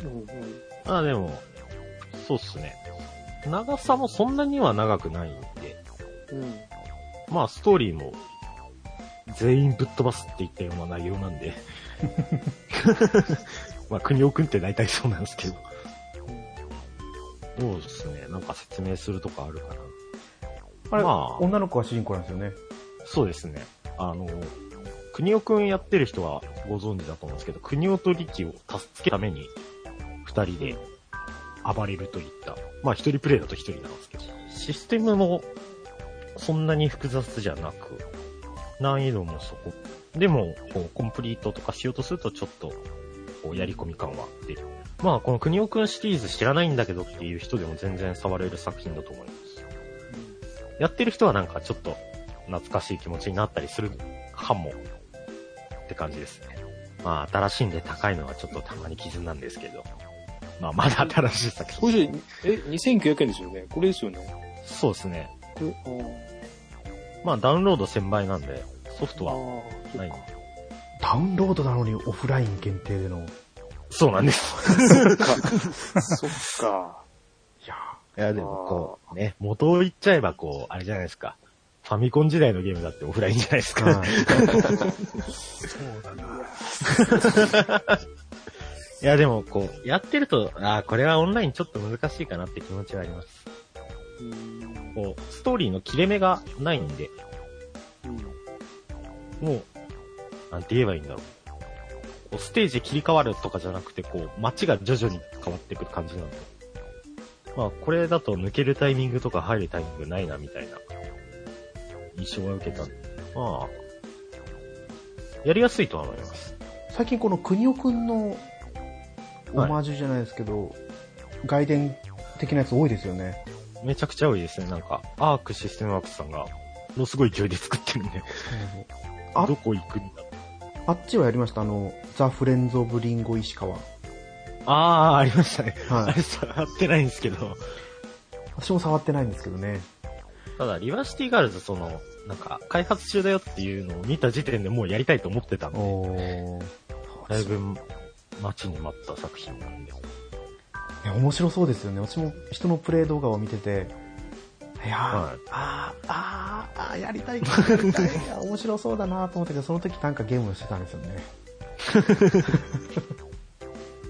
うん、うん。あ、でも、そうっすね。長さもそんなには長くないんで、うん。まあストーリーも全員ぶっ飛ばすって言ったような内容なんで。まあ国尾くんって大体そうなんですけど。そうですね。なんか説明するとかあるかな。あれ、まあ女の子が主人公なんですよね。そうですね。あの、国尾くんやってる人はご存知だと思うんですけど、国尾と力を助けるために、二人で暴れるといった。まあ一人プレイだと一人なんですけど、システムもそんなに複雑じゃなく、難易度もそこ。でも、こう、コンプリートとかしようとするとちょっと、こう、やり込み感は出る。まあ、この国尾くんシリーズ知らないんだけどっていう人でも全然触れる作品だと思います。やってる人はなんかちょっと懐かしい気持ちになったりするかもって感じですね。まあ、新しいんで高いのはちょっとたまに傷なんですけど。まあ、まだ新しい作こ品。れ、え、2900円ですよねこれですよねそうですね。まあ、ダウンロード1000倍なんで、ソフトはー、ない。ダウンロードなのにオフライン限定での。そうなんです。そっか。そっか。いやいや、でもこう、ね、元を言っちゃえばこう、あれじゃないですか。ファミコン時代のゲームだってオフラインじゃないですか。はい そうだな。いや、でもこう、やってると、ああ、これはオンラインちょっと難しいかなって気持ちはあります。うん。こう、ストーリーの切れ目がないんで、もう、なんて言えばいいんだろう。こうステージ切り替わるとかじゃなくて、こう、街が徐々に変わってくる感じなんで。まあ、これだと抜けるタイミングとか入るタイミングないな、みたいな、印象が受けたんで。まあ、やりやすいとは思います。最近この国尾くんのオマージュじゃないですけど、外伝的なやつ多いですよね。めちゃくちゃ多いですね。なんか、アークシステムワークスさんが、ものすごい勢いで作ってるんで、あどこ行くんだあっちはやりました、あの、ザ・フレンズ・オブ・リンゴ石川。ああ、ありましたね。あはれさ、やってないんですけど、私も触ってないんですけどね。ただ、リバーシティガールズ、その、なんか、開発中だよっていうのを見た時点でもうやりたいと思ってたんで。だいぶ待ちに待った作品なんで。面白そうですよね。私も人のプレイ動画を見てて、いやー、はいあー、あー、あー、やりたい、面白そうだなと思ったけど、その時なんかゲームをしてたんですよね。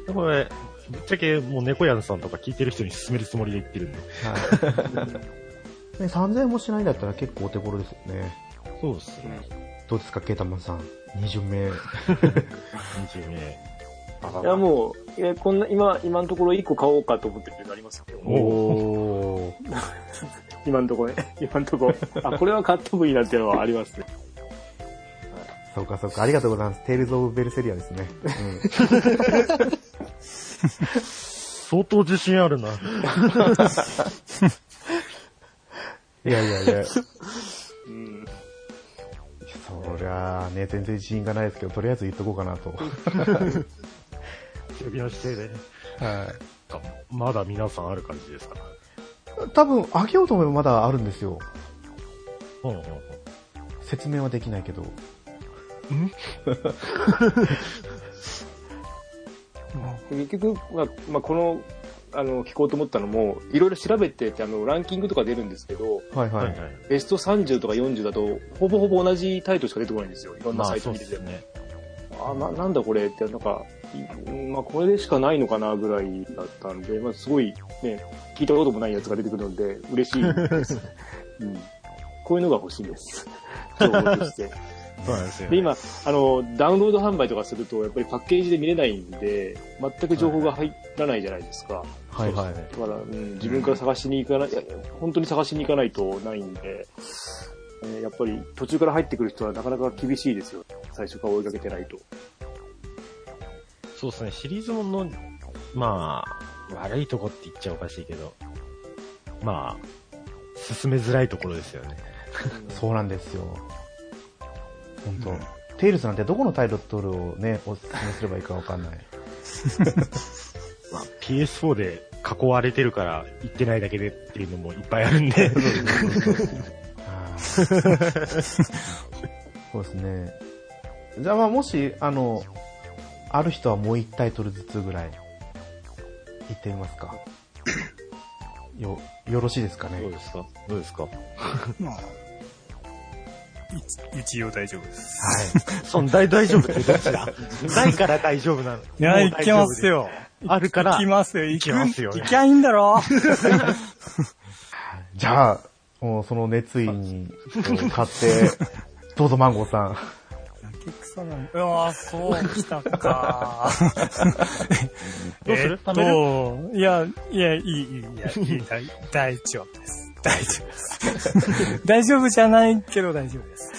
で これ、ぶっちゃけもう猫やんさんとか聞いてる人に勧めるつもりで言ってるんで。はい。ね、3000円もしないんだったら結構お手頃ですよね。そうですね。どうですか、ケータマンさん。20名。20名。いや、もう、いや、こんな、今、今のところ1個買おうかと思ってるのありますけど、おー。今のところね、今のところ、あ、これは買ってもいいなっていうのはありますね。そうかそうか、ありがとうございます。テイルズ・オブ・ベルセリアですね。相当自信あるな。うん、いやいやいや、うん。そりゃあね、全然自信がないですけど、とりあえず言っとこうかなと。指の姿勢で。はまだ皆さんある感じですか？い。多分、あげようと思えばまだあるんですよ。うんうんうん。説明はできないけど。結局、まあ、まあ、この、あの、聞こうと思ったのも、いろいろ調べてて、あの、ランキングとか出るんですけど、はいはい。ベスト30とか40だと、ほぼほぼ同じタイトルしか出てこないんですよ。いろんなまあサイト見てても。そうですね。あ、な、なんだこれって、なんか、いまあ、これでしかないのかなぐらいだったんで、まあ、すごい、ね、聞いたこともないやつが出てくるので、嬉しいです。うん。こういうのが欲しいです。情報として。そうですよ、で、今、あの、ダウンロード販売とかすると、やっぱりパッケージで見れないんで、全く情報が入らないじゃないですか。はいはい。だから、うん、自分から探しに行かない、本当に探しに行かないとないんで、えーやっぱり途中から入ってくる人はなかなか厳しいですよ。最初から追いかけてないと。そうですね、シリーズものの、まあ、悪いとこって言っちゃおかしいけど、まあ、進めづらいところですよね。そうなんですよ。本当、うんテイルズなんてどこのタイトルをね、おすすめすればいいかわかんない。まあ、PS4 で囲われてるから行ってないだけでっていうのもいっぱいあるんで。はいそうですね。じゃあまあもし、あの、ある人はもう一タイトルずつぐらい、言ってみますか。よ、よろしいですかねどう。ですか？どうですか？まあ、一一応大丈夫です。はい。そん大大丈夫ってどっちだ ないから大丈夫なの。いや、いけますよ。あるからいきますよ、いいけますよねいきゃいいんだろじゃあ、もうその熱意に買って、どうぞマンゴーさん。焼け草なんだ。うわそうきたか。どうする？えっと、いや、いや、いい、いい、いや、いい、大大丈夫です。大丈夫です。大丈夫じゃないけど大丈夫です。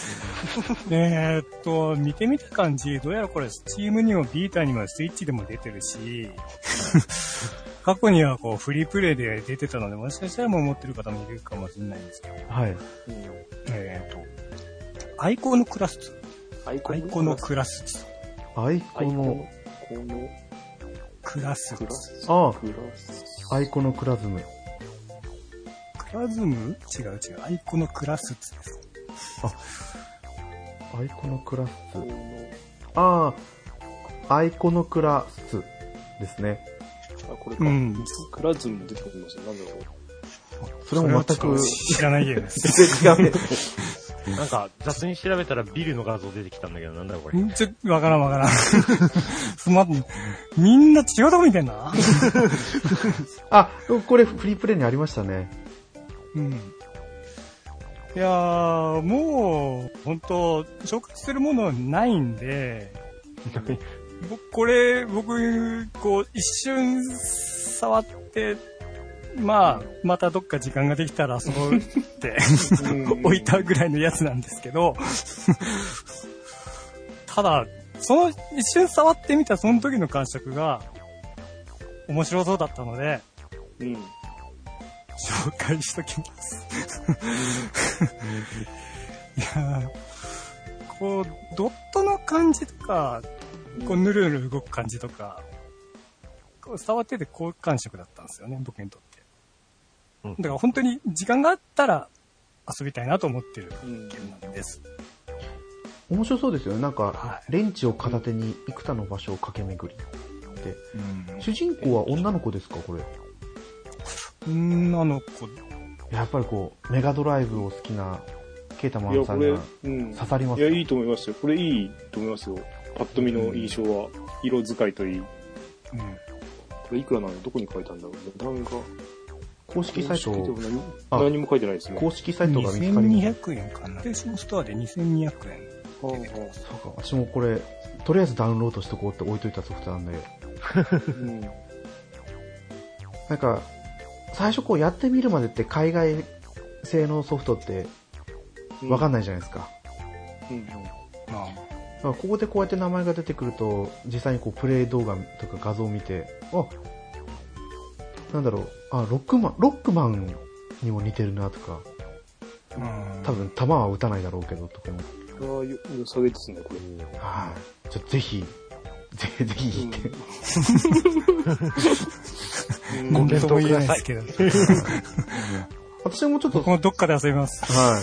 えーっと、見てみた感じ、どうやらこれ、スチームにもビータにもスイッチでも出てるし、過去にはこう、フリープレイで出てたので、もしかしたらもう持ってる方もいるかもしれないんですけど、はい。えーっと、アイコンのクラス2。アイコのクラスアイコアイコンのの、、この、クラス。あ。あ、アイコのクラズム。クラズム？違う違う。アイコのクラスです。アイコのクラス。このああ、アイコのクラスですね。あ、これか。うんクラズム出てきました。なんだろう。それも全く知らないゲームです。全然違うね。なんか、雑に調べたらビルの画像出てきたんだけど、なんだろうこれ。んちょ、わからんわからん。すまん、みんな違うとこ見てんな。あ、これフリープレイにありましたね。うん。いやー、もう、本当紹介するものないんで、僕、これ、僕、こう、一瞬触って、まあ、またどっか時間ができたら遊ぼうって置いたぐらいのやつなんですけど、ただ、その一瞬触ってみたその時の感触が面白そうだったので、うん。紹介しときます。いやーこう、ドットの感じとか、こう、ぬるぬる動く感じとか、触ってて好感触だったんですよね、僕にとって。だから本当に時間があったら遊びたいなと思ってるうんゲームなんです。面白そうですよね。なんかは、レンチを片手に幾多の場所を駆け巡りって。うん主人公は女の子ですか？これ。女の子、やっぱりこう、メガドライブを好きなケータマンさんがうん。刺さりますいや、いいと思いますよ。これいいと思いますよ。パッと見の印象は、色使いといい。うんこれいくらなのどこに書いたんだろう？値段が。公式サイト何あ何も書いてないですね。公式サイトが見つかりました。2200円かな。ペースのストアで2200円。はあはそうか、私もこれ、とりあえずダウンロードしとこうって置いといたソフトなんで、あうん。なんか、最初こうやってみるまでって海外製のソフトってわかんない。じゃないですか。うんまあ、だからここでこうやって名前が出てくると、実際にこうプレイ動画とか画像を見て、あ、なんだろう、あ、ロックマン、ロックマンにも似てるなとか、うん多分弾は撃たないだろうけどとか思って、ああ、よ、良さげですね、これ。はい。ちょっとぜひ、ぜひ、ぜ ひ行って、うんご検討も言えないですけど。私もちょっと僕、もどっかで遊びます。はい。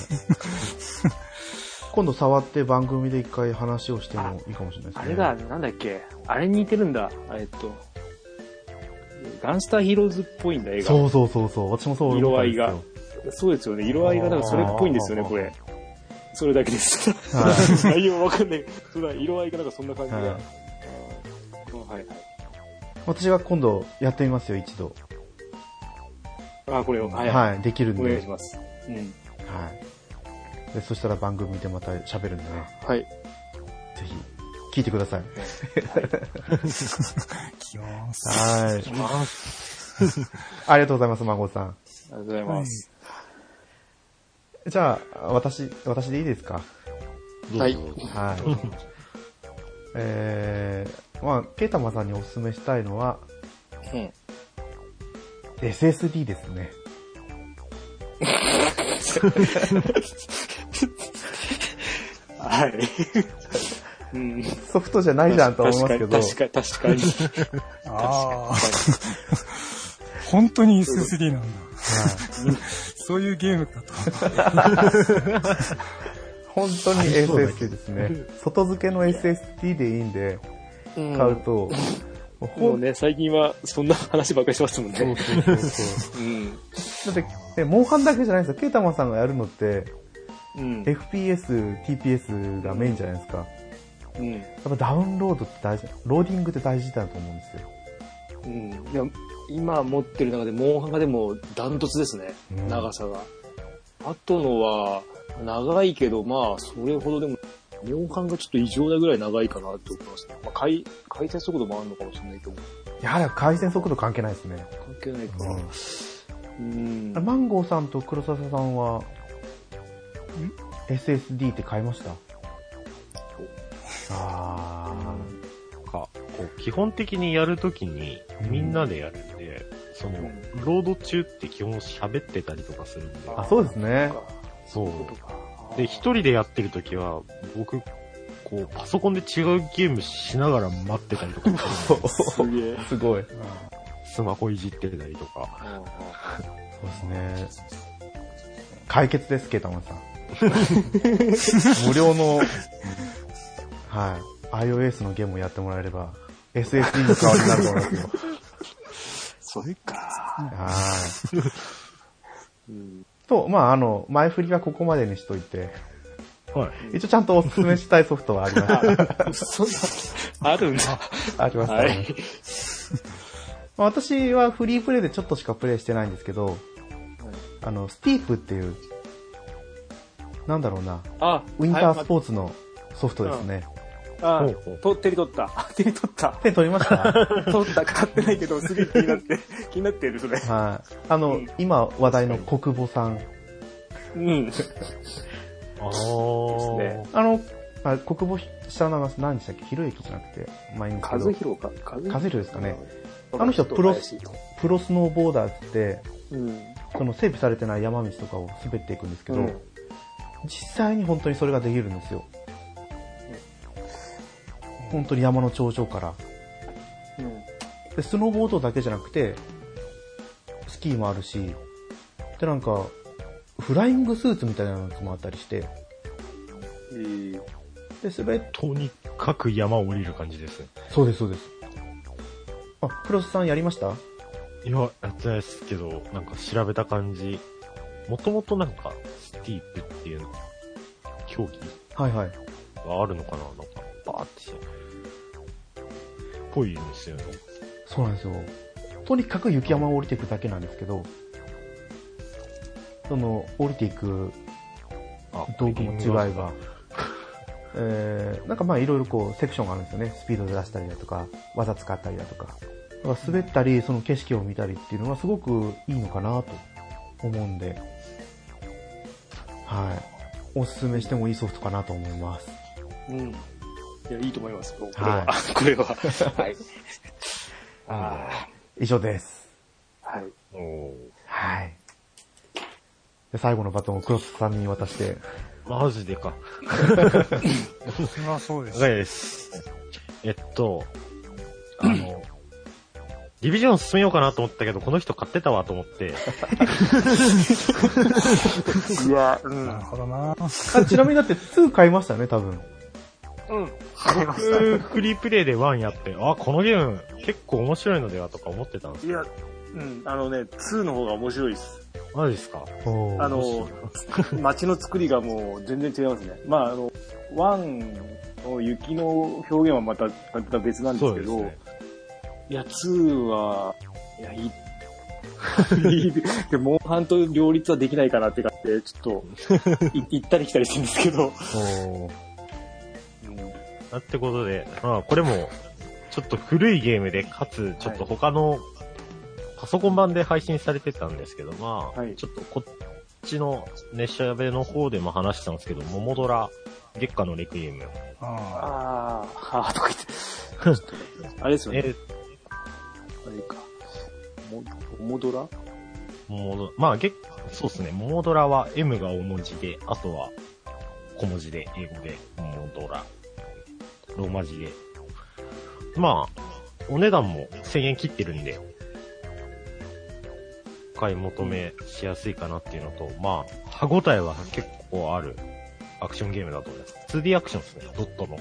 今度触って番組で一回話をしてもいいかもしれないですね。あれだ、なんだっけ。あれに似てるんだ。えっと、ガンスターヒーローズっぽいんだ、映画。そうそうそうそう。私もそう思ったんですよ。そうですよね。色合いが、だからそれっぽいんですよね、これ。それだけです。はい。内容わかんない。そ色合いがなんかそんな感じで。はい。私が今度やってみますよ、一度。あー、これを、はい、はい、できるんで。お願いします。うん。はい。でそしたら番組でまた喋るんでね、はい。ぜひ、聞いてください。聞きます。はい。きます。ありがとうございます、孫さん。ありがとうございます。じゃあ、私、私でいいですか？はい。はい。えー、まあ、ケイタマさんにお勧めしたいのは、うん。SSD ですね。はい。うん。ソフトじゃないじゃんと思いますけど、確かに、確かに。確かに。ああ、本当に SSD なんだ。そういうゲームかと。本当に SSD ですね。外付けの SSD でいいんで、うん買うと、もうね、最近はそんな話ばっかりしますもんね。そうそうそう。うん。だって、ねモンハンだけじゃないんですよ。ケイタマさんがやるのって、うん。FPS、TPS がメインじゃないですか。うん。やっぱダウンロードって大事、ローディングって大事だと思うんですよ。うん。いや、今持ってる中で、モンハンがでもダントツですね。うん長さが。あとのは、長いけど、まあ、それほどでも、モンハンがちょっと異常なぐらい長いかなって思いますね。まあ、回、回転速度もあるのかもしれないけど、やはり回線速度関係ないですね。関係ないか。うんうん。マンゴーさんと黒笹さんは、SSD って買いました？あなんか、こう、基本的にやるときに、みんなでやるんで、その、ロード中って基本喋ってたりとかするんで、ーあ、そうですね。そう。うで、一人でやってるときは、僕、こう、パソコンで違うゲームしながら待ってたりとかするんですげえ。すごい。スマホいじってたりとか。そうですね。解決です、ケータマンさん。無料の、はい、iOS のゲームをやってもらえれば、SSD の代わりになると思いますよ。それか。はい。うん。と、まあ、あの、前振りはここまでにしといて、はい。一応ちゃんとお勧めしたいソフトはあります。そんな、あるんだ。あります、はありますい。まあ私はフリープレイでちょっとしかプレイしてないんですけど、あの、スティープっていう、なんだろうな、あ、ウィンタースポーツのソフトですね。あと、手に取った。あ 手に取った。手取りました 取った、買ってないけど、すげえ気になって、気になってる、それ。はい。あの、うん今話題の国母さん。うん。あですねあの、あ国母下の名前何でしたっけ？ひろゆきじゃなくて、前に和弘か？和和弘ですかね。うんあの人プロプロスノーボーダーって言って、うん。その整備されてない山道とかを滑っていくんですけど、うん実際に本当にそれができるんですよ。本当に山の頂上から。うん。で、スノーボードだけじゃなくて、スキーもあるし、で、なんか、フライングスーツみたいなやつもあったりして、えー、で、滑っとにかく山を降りる感じです。そうです、そうです。あ、クロスさんやりました？いや、やってないですけど、なんか調べた感じ、もともとなんか、スティープっていうの、競技はいはい。があるのかななんか、バーってして。ぽいんですよね。そうなんですよ。とにかく雪山を降りていくだけなんですけど、その、降りていくあ道具も違えば、えー、なんかまあいろいろこうセクションがあるんですよね。スピードで出したりだとか、技使ったりだとか。だから滑ったり、その景色を見たりっていうのはすごくいいのかなと思うんで、はい。おすすめしてもいいソフトかなと思います。うん。いや、いいと思います。これはは。これは。はい。あ以上です。あ。はい。おーはい。で最後のバトンをクロスさんに渡して、マジでか。それはそうです。長いです。えっと、あの、ディビジョン進めようかなと思ったけど、この人買ってたわと思って、いや、うん。なるほどなあちなみにだって2買いましたね、多分。うん。ありまし僕、フリープレイで1やって、あ、このゲーム結構面白いのではとか思ってたんですいや、うん。あのね、2の方が面白いです。マジですか？あの、街の作りがもう全然違いますね。まあ、あの、1の雪の表現はまた、また別なんですけど、ね。いや、2は、いや、いい。で、モンハンと両立はできないかなって感じで、ちょっと、い行ったり来たりしてるんですけど、ってことで、まあ、これも、ちょっと古いゲームで、かつ、ちょっと他の、パソコン版で配信されてたんですけど、まあ、はいちょっとこっちの熱射部の方でも話したんですけど、桃ドラ、月下のレクイエム。ああー、はーとか言って。あれですよね。えあれか。も、モドラ桃ドまあ、月、そうですね、桃ドラは M が大文字で、あとは小文字で、英語で、桃ドラ。ローマ字で。まあ、お値段も1000円切ってるんで、買い求めしやすいかなっていうのと、まあ、歯応えは結構あるアクションゲームだと思います。2D アクションですね、ドットの。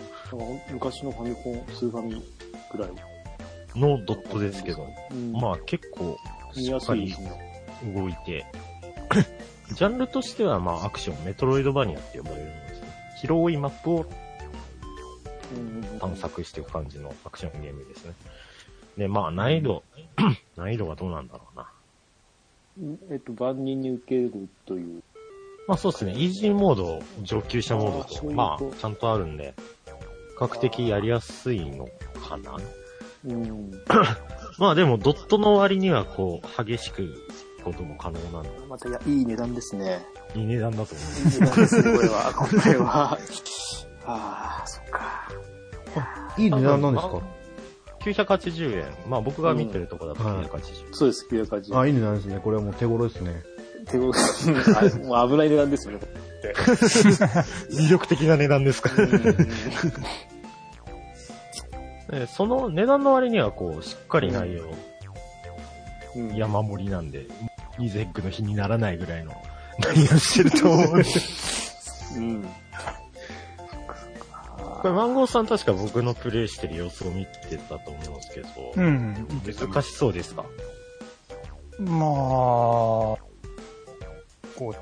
昔のファミコン、スーファミぐらい。のドットですけど、うん、まあ結構しっかり。動いて、ジャンルとしてはまあアクション、メトロイドバニアって呼ばれるんですね。広いマップを探索していく感じのアクションゲームですね。で、まあ難易度、難易度はどうなんだろうな。えっと、万人に受けるという。まあそうですね、イージーモード、上級者モードと、あういうとあちゃんとあるんで、比較的やりやすいのかな。うん。まあでもドットの割にはこう、激しくことも可能なんで、またや、いい値段ですね。いい値段だと思う。いい値段ですね、これは。これは。ああ、そっか。いい値段なんですか？980円。まあ僕が見てるとこだとうんはい980円。そうです、980あ、いい値段ですね。これはもう手頃ですね。手頃うん もう危ない値段ですよね。魅力的な値段ですかうんうんでその値段の割にはこう、しっかり内容、うん山盛りなんで、ミゼックの日にならないぐらいの内容してると思うんで。うん。これ、マンゴーさん確か僕のプレイしてる様子を見てたと思うんですけど、うん。難しそうですかまあ、こう、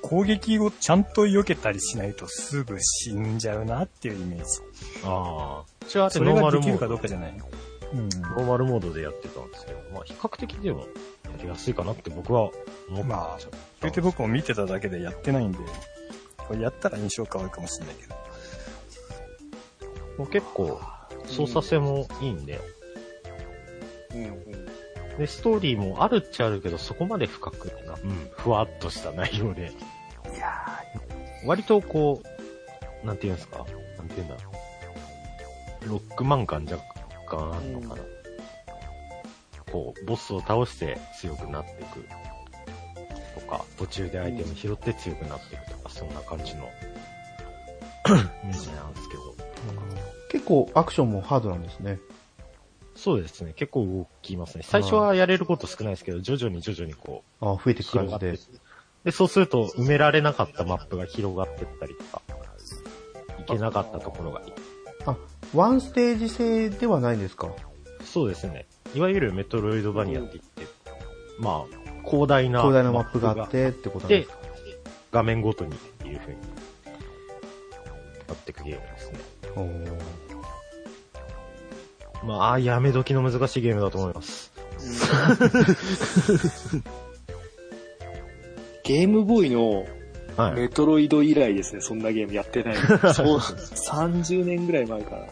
攻撃をちゃんと避けたりしないとすぐ死んじゃうなっていうイメージ。ああ。一応あれそれノーマルモができるかどうード。かじゃない。うん。ノーマルモードでやってたんですけど、まあ比較的でもやりやすいかなって僕は思ってまあ言うて僕も見てただけでやってないんで、これやったら印象変わるかもしれないけど。もう結構操作性もいいんで、うん。うん。で、ストーリーもあるっちゃあるけど、そこまで深くな、うん、ふわっとした内容で、いや割とこう、なんていうんですか？なんていうんだロックマン感若干あるのかな。こう、ボスを倒して強くなっていく。とか、途中でアイテム拾って強くなっていくとか、そんな感じのイメージなんですけど。結構アクションもハードなんですね。そうですね。結構動きますね。最初はやれること少ないですけど、徐々に徐々にこう、あ増えていく感じで。で、そうすると埋められなかったマップが広がってったりとか、いけなかったところが、あ、ワンステージ制ではないんですか？そうですね。いわゆるメトロイドバニアって言って、まあ、広大な広大なマップがあってってことなんでですか、画面ごとにっていう風になっていくゲームまあ、やめ時の難しいゲームだと思います。ゲームボーイのはい。メトロイド以来ですね、そんなゲームやってないの。そう、30年ぐらい前から。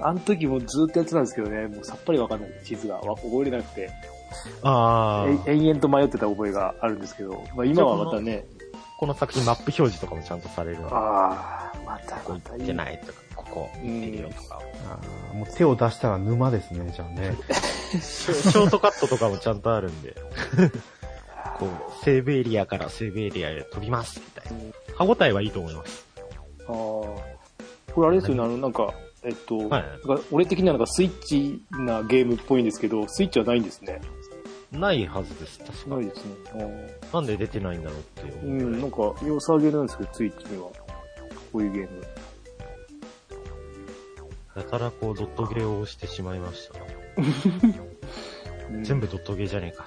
あの時もずっとやってたんですけどね、もうさっぱりわかんない地図が。わ覚えれなくて、ああ、え延々と迷ってた覚えがあるんですけど、まあ今はまたね、この作品マップ表示とかもちゃんとされるの。で、こああ、またこまた行ってないとか、ここ行ってるよとか。あーもう手を出したら沼ですね、じゃあね。ショートカットとかもちゃんとあるんで、こう、西部エリアから西部エリアへ飛びますみたいな。歯応えはいいと思います。ああ。これあれですよね、あの、なんか、えっと、はいなんか俺的にはなんかスイッチなゲームっぽいんですけど、スイッチはないんですね。ないはずです、確かないですね。なんで出てないんだろうっていうう。ん、なんか、良さげなんですけど、スイッチには。こういうゲーム。だからこう、ドットゲーを押してしまいました。う ん全部ドットゲーじゃねえか。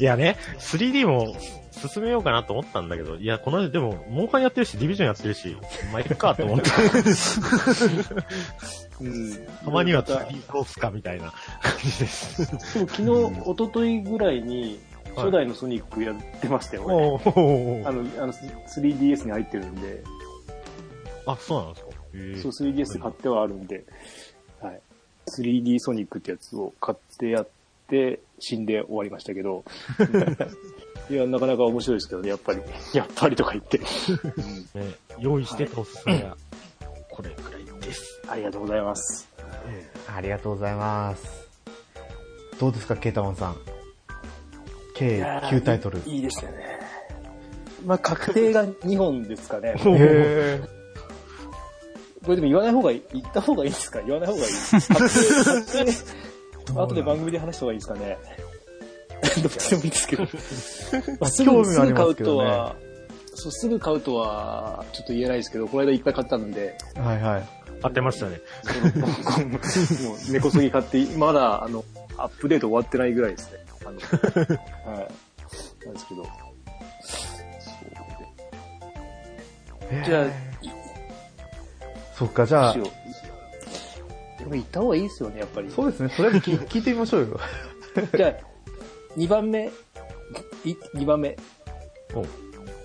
いやね、3D も進めようかなと思ったんだけど、いや、この間でも、モンハンやってるし、ディビジョンやってるし、まあ、いっかと思って、うん。たまには次どうすかみたいな感じです。でも昨日、一昨日ぐらいに、初代のソニックやってましたよ、俺おーあの、あの、3DS に入ってるんで、あ、そうなんですか。そう、3DS で買ってはあるんで、はい。3D ソニックってやつを買ってやって、死んで終わりましたけど、いや、なかなか面白いですけどね、やっぱり。やっぱりとか言って。うんね、用意してたおすすめは、これくらいです。ありがとうございます。ありがとうございます。どうですか、ケータマンさん。計9タイトル。いいですよね。まあ、確定が2本ですかね。へこれでも言わない方がいい、言った方がいいですか？言わない方がいい確定、確定、後で番組で話した方がいいですかね？どっちでもいいですけど。まあ、すぐ、興味はありすぐ買うますけどねとは、そう、すぐ買うとは、ちょっと言えないですけど、この間いっぱい買ったので、ーはいはい。当てましたね。もう根こそぎ買って、まだ、あの、アップデート終わってないぐらいですね。あの、はい。なんですけど。そうでじゃあ、そっか、じゃあ。でも行った方がいいですよね、やっぱり。そうですね。とりあえず聞 聞いてみましょうよ。じゃあ、2番目、い2番目お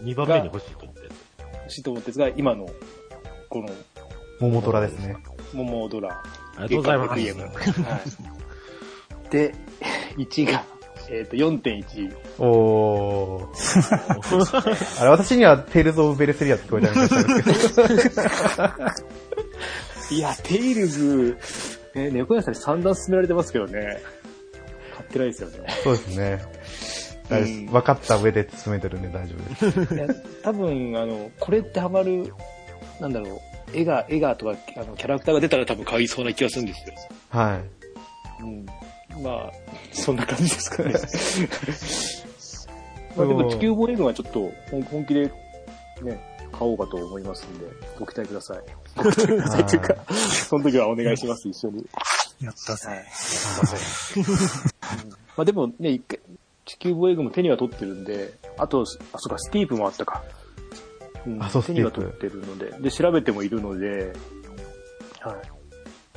2番目に欲しいと思ったや欲しいと思ってですが、今の、この、桃虎ですね。桃ドラ。つ。ありがとうございます。月間レクイエムはい。で、1が、えっ、と、4.1。おー。あれ、私にはテイルズ・オブ・ベレスリアって聞こえたみたいですけど。いや、テイルズ、ね、猫屋さんに散々勧められてますけどね。買ってないですよね。そうですね。分かった上で勧めてるんで大丈夫です。いや、多分、あの、これってハマる、なんだろう、絵が、絵がとか、あの、キャラクターが出たら多分買いそうな気がするんですよ。はい。うん。まあ、そんな感じですかね。まあでも地球防衛軍はちょっと本本気でね、買おうかと思いますんで、ご期待ください。ご期待くださいっていうか、その時はお願いします、一緒に。やったぜ。はい。すいません。うんまあでもね、一回、地球防衛軍も手には取ってるんで、あと、あ、そうか、スティープもあったか。うんあそう手にはスティープ取ってるので、で、調べてもいるので、はい。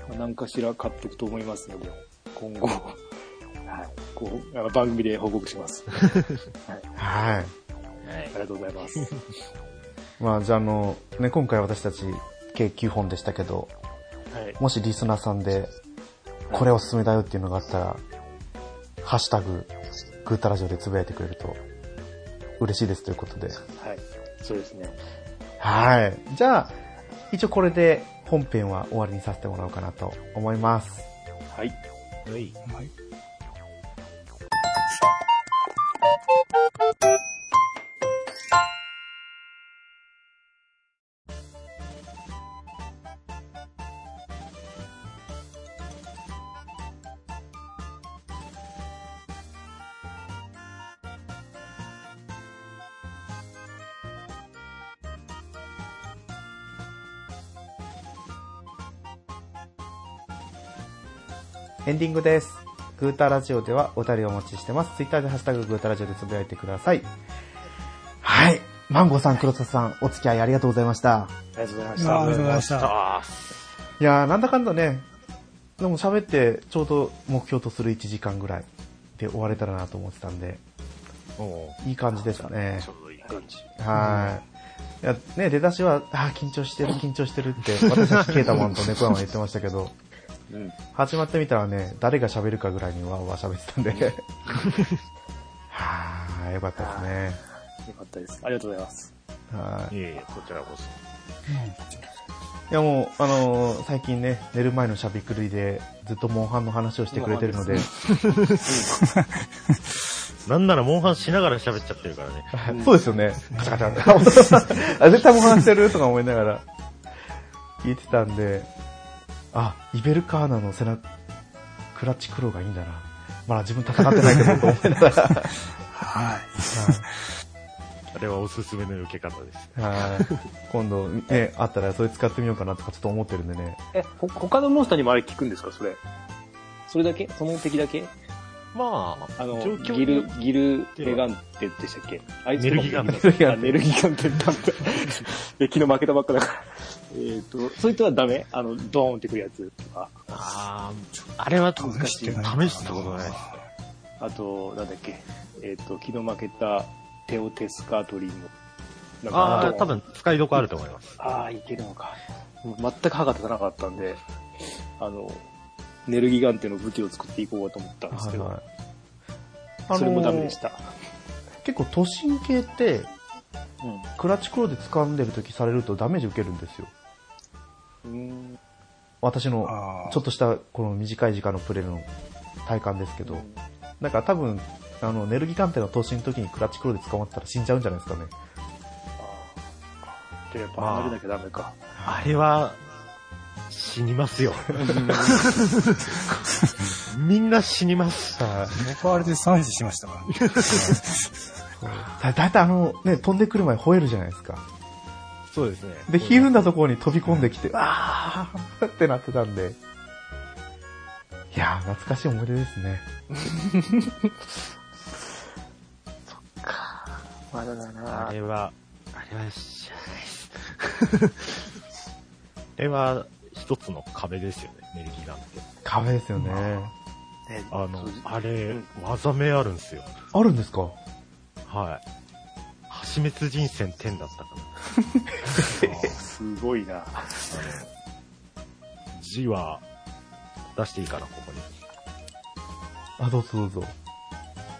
まあ、何かしら買っていくと思いますので、今後、はい。こう、あの番組で報告します。はい。はい。ありがとうございます。まあ、じゃあ、あの、ね、今回私たち計9本でしたけど、はい。もしリスナーさんで、これおすすめだよっていうのがあったら、ハッシュタグ、グータラジオでつぶやいてくれると、嬉しいですということで。はい。そうですね。はい。じゃあ、一応これで本編は終わりにさせてもらおうかなと思います。はい。はい。はい。エンディングです。グータラジオではお便りをお待ちしてます。ツイッターでハッシュタググータラジオでつぶやいてください。はい。マンゴーさん、黒田さん、お付き合いありがとうございました。ありがとうございましいやあた。りがとうございました。あいやー、なんだかんだね、でも喋ってちょうど目標とする1時間ぐらいで終われたらなと思ってたんで、いい感じですねち。ょうどいい感じ。はい。いや、ね、出だしは、あー緊張してる、緊張してるって、私たちケータマンと猫山言ってましたけど、うん。始まってみたらね、誰が喋るかぐらいにわーわー喋ってたんで、はー、よかったですね。よかったです。ありがとうございます。はい。いえいえ、こちらこそ。いやもう、あのー最近ね、寝る前のしゃべくりで、ずっとモンハンの話をしてくれてるので、なんならモンハンしながら喋っちゃってるからね。そうですよね。カチャカチャ。あ絶対モンハンしてるとか思いながら、聞いてたんで、あ、イベルカーナの背中、クラッチクローがいいんだな。まだ自分戦ってないけど、と思いながら。はい。あれはおすすめの受け方です。はい。今度、ね、あったらそれ使ってみようかなとかちょっと思ってるんでね。え、ほ、他のモンスターにもあれ効くんですか？それ。それだけ？その敵だけ？まあ、あの、ギル、ギルメガンテでしたっけ？あいつネルギガンテネルギガンテってなんだえ昨日負けたばっかだから。えっと、そいつはダメ？あの、ドーンってくるやつとか。あーあれは試しい。試したことないです。あと、なんだっけ？えっ、と、昨日負けたテオテスカートリーの。なんああ、多分使いどこあると思います。ああ、いけるのか。全く歯が立たなかったんで、あの、ネルギガンテの武器を作っていこうかと思ったんですけど、はいはい。それもダメでした。結構都心系って、うクラッチクローで掴んでる時されるとダメージ受けるんですよ。ん。うん。私のあーちょっとしたこの短い時間のプレイの体感ですけど、だから多分、あの、ネルギ鑑定の投資の時にクラッチクローで捕まったら死んじゃうんじゃないですかね。で、やっぱ離れなきゃダメか。あれは、死にますよ。みんな死にます。僕はあれで3時しましたからね。だだいたいあの、ね、飛んでくる前吠えるじゃないですか。そうですね。で、ひるんだところに飛び込んできて、あーってなってたんで。いやー、懐かしい思い出ですね。まだだあなれは、あれは知らないです。あれは一つの壁ですよね、ネルギガンって。壁ですよね。ねあのあれうん、技名あるんですよ。あるんですか？はい。破滅人戦10だったかな。すごいな。字は出していいかな、ここに。あ、どうぞどうぞ。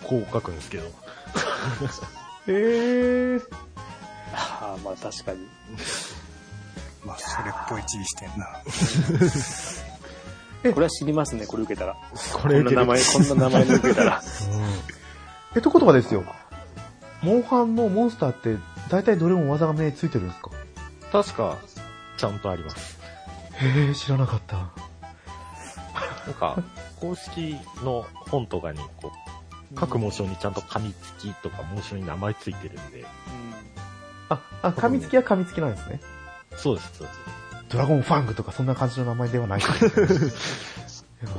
こう書くんですけど。えー。ああ、まあ確かに。まあ、それっぽい字してんな。これは知りますね、これ受けたら。ここんな名前、こんな名前で受けたら。え、ということはですよ。モンハンのモンスターって、大体どれも技が目ついてるんですか？確か、ちゃんとあります。へー、知らなかった。なんか、公式の本とかに、こう、各モーションにちゃんと噛みつきとかモーションに名前ついてるんで。あ、あ、噛みつきは噛みつきなんですね。そうです、そうです。ドラゴンファングとかそんな感じの名前ではない。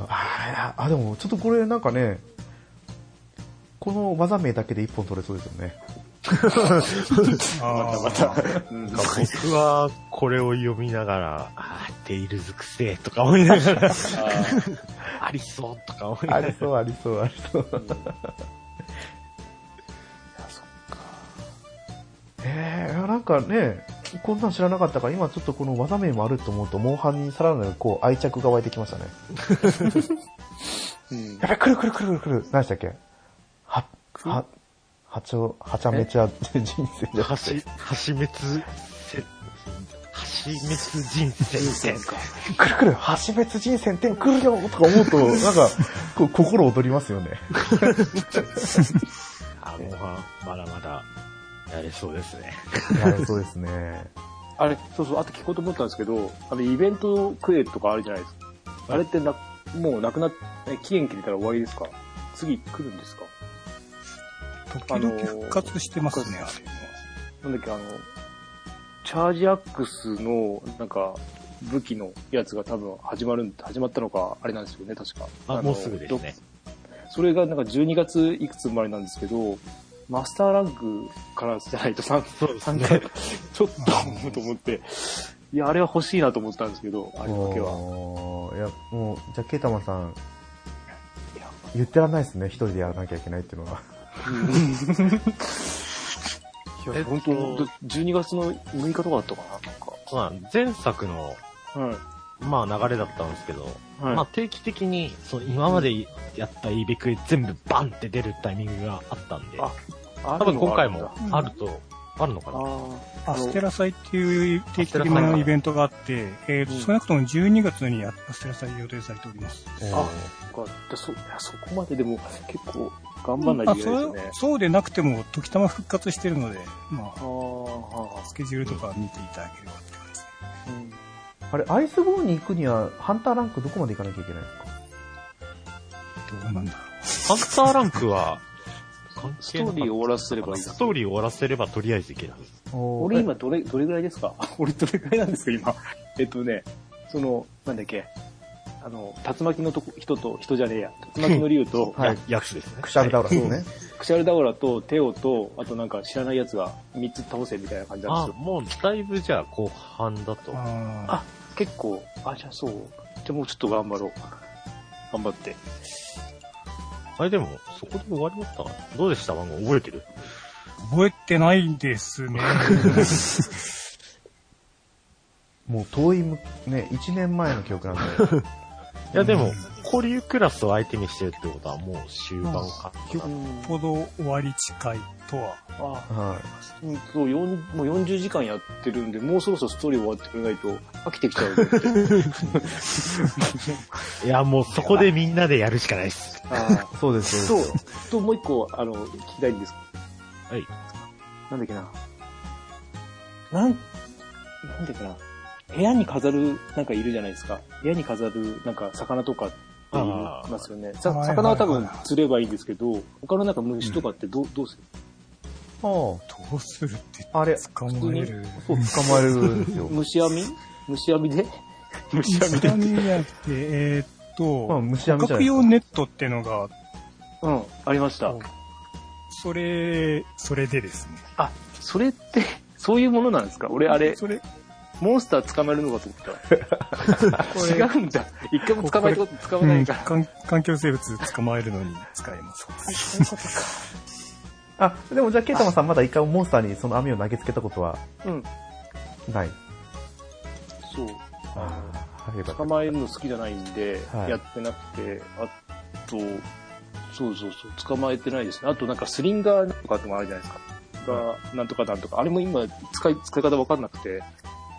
ああ、でもちょっとこれなんかね、この技名だけで一本取れそうですよね。あまた、うんなんか僕はこれを読みながら、あーテイルズくせえとか思いながら、ありそうとか思いながら。ありそう、ありそう、ありそう。えー、なんかね、こんなん知らなかったから、今ちょっとこの技名もあると思うと、モンハンにさらなるこう愛着が湧いてきましたね。うんやべ、来る来る来る来る。何でした。っけは、は、はちょ、はちゃめちゃ人生じゃはし、はし滅せ、はし滅人生か。来る来る、破滅人選点来るよとか思うと、なんか、こう心躍りますよね。あ、もうまだまだやれそうですね。いや、そうですね。あれ、そうそう、あと聞こうと思ったんですけど、あの、イベントクエとかあるじゃないですか。あれってな、もうなくなっ、え期限切れたら終わりですか？次来るんですか？時々復活してますね、あれなんだっけ、あの、チャージアックスの、なんか、武器のやつが多分始まるん、始まったのか、あれなんですよね、確か。のあもうすぐですね。それがなんか12月いくつまでなんですけど、マスターランクからじゃないと3、そうです3ね回、ちょっとと思って、いや、あれは欲しいなと思ったんですけど、あれだけは。いや、もう、じゃあ、ケイタマンさん、言ってらんないですね、一人でやらなきゃいけないっていうのは。いや、本当12月の6日とかだったかな、なんか。まあ、前作の、はい。まあ流れだったんですけど、はい。まあ定期的に、その今までやったイベクエ全部バンって出るタイミングがあったんで、ああ多分今回もあると、あるのかな。あアステラ祭っていう定期的なイベントがあって、えーとうん。少なくとも12月にアステラ祭予定されております。あそっか。でそそこまででも結構頑張んないとあいけないですよね。そうそうでなくても、時たま復活してるので、まあスケジュールとか見ていただければって感じですね。うんあれ、アイスボーンに行くには、ハンターランクどこまで行かなきゃいけないんですか？どうなんだろハンターランクは、関ストーリーを終わらせればいいストーリーを終わらせればとりあえずいけるはず。俺今どれ、どれぐらいですか？俺どれぐらいなんですか今？えっとね、その、なんだっけ？あの、竜巻のとこ人と、人じゃねえや。竜巻の竜と、はい。やつですね。クシャルダウラですね。クシャルダオラとテオと、あとなんか知らないやつが3つ倒せみたいな感じなんあ、ですよ。もうだいぶじゃあ後半だとう。。ああ、結構、あ、じゃあそう。じゃあもうちょっと頑張ろう。頑張って。あれでも、そこで終わりましたかどうでした？番号覚えてる？ー覚えてないですね。もう遠いむ、ね、1年前の記憶なんで。いやでも、交流クラスを相手にしてるってことはもう終盤か。ほど終わり近いとは。あ、はうんそう、もう40時間やってるんで、もうそろそろストーリー終わってくれないと飽きてきちゃう。いやもうそこでみんなでやるしかないです。あい。そうです、そそううです。と、もう一個、あの、聞きたいんです。はい。なんだっけな。なん、なんだっけな。部屋に飾る、なんかいるじゃないですか。部屋に飾る、なんか魚とかって言いますよね。魚は多分釣ればいいんですけど、他のなんか虫とかってどう、どうする？あどうするってあ。あれ、捕まえる。そう、捕まえるんですよ。虫網？虫網で？虫網虫で網やって、えーっまあ、と、虫網捕獲用ネットってのが、うん、ありました。それ、それでですね。あ、それって、そういうものなんですか？俺あれ、それ、モンスター捕まえるのかと思った。違うんだ。一回も捕まえたこと捕まえうなんいから。環環境生物捕まえるのに使えます。そういうことか。あ、でもじゃあ、ケイタマさんまだ一回もモンスターにその網を投げつけたことはうん。ない。そう。あ捕まえるの好きじゃないんで、はいやってなくて、あと、そうそうそう、捕まえてないですね。あとなんかスリンガーとかってもあるじゃないですか。が、なんとかなんとか。あれも今、使い、使い方わかんなくて、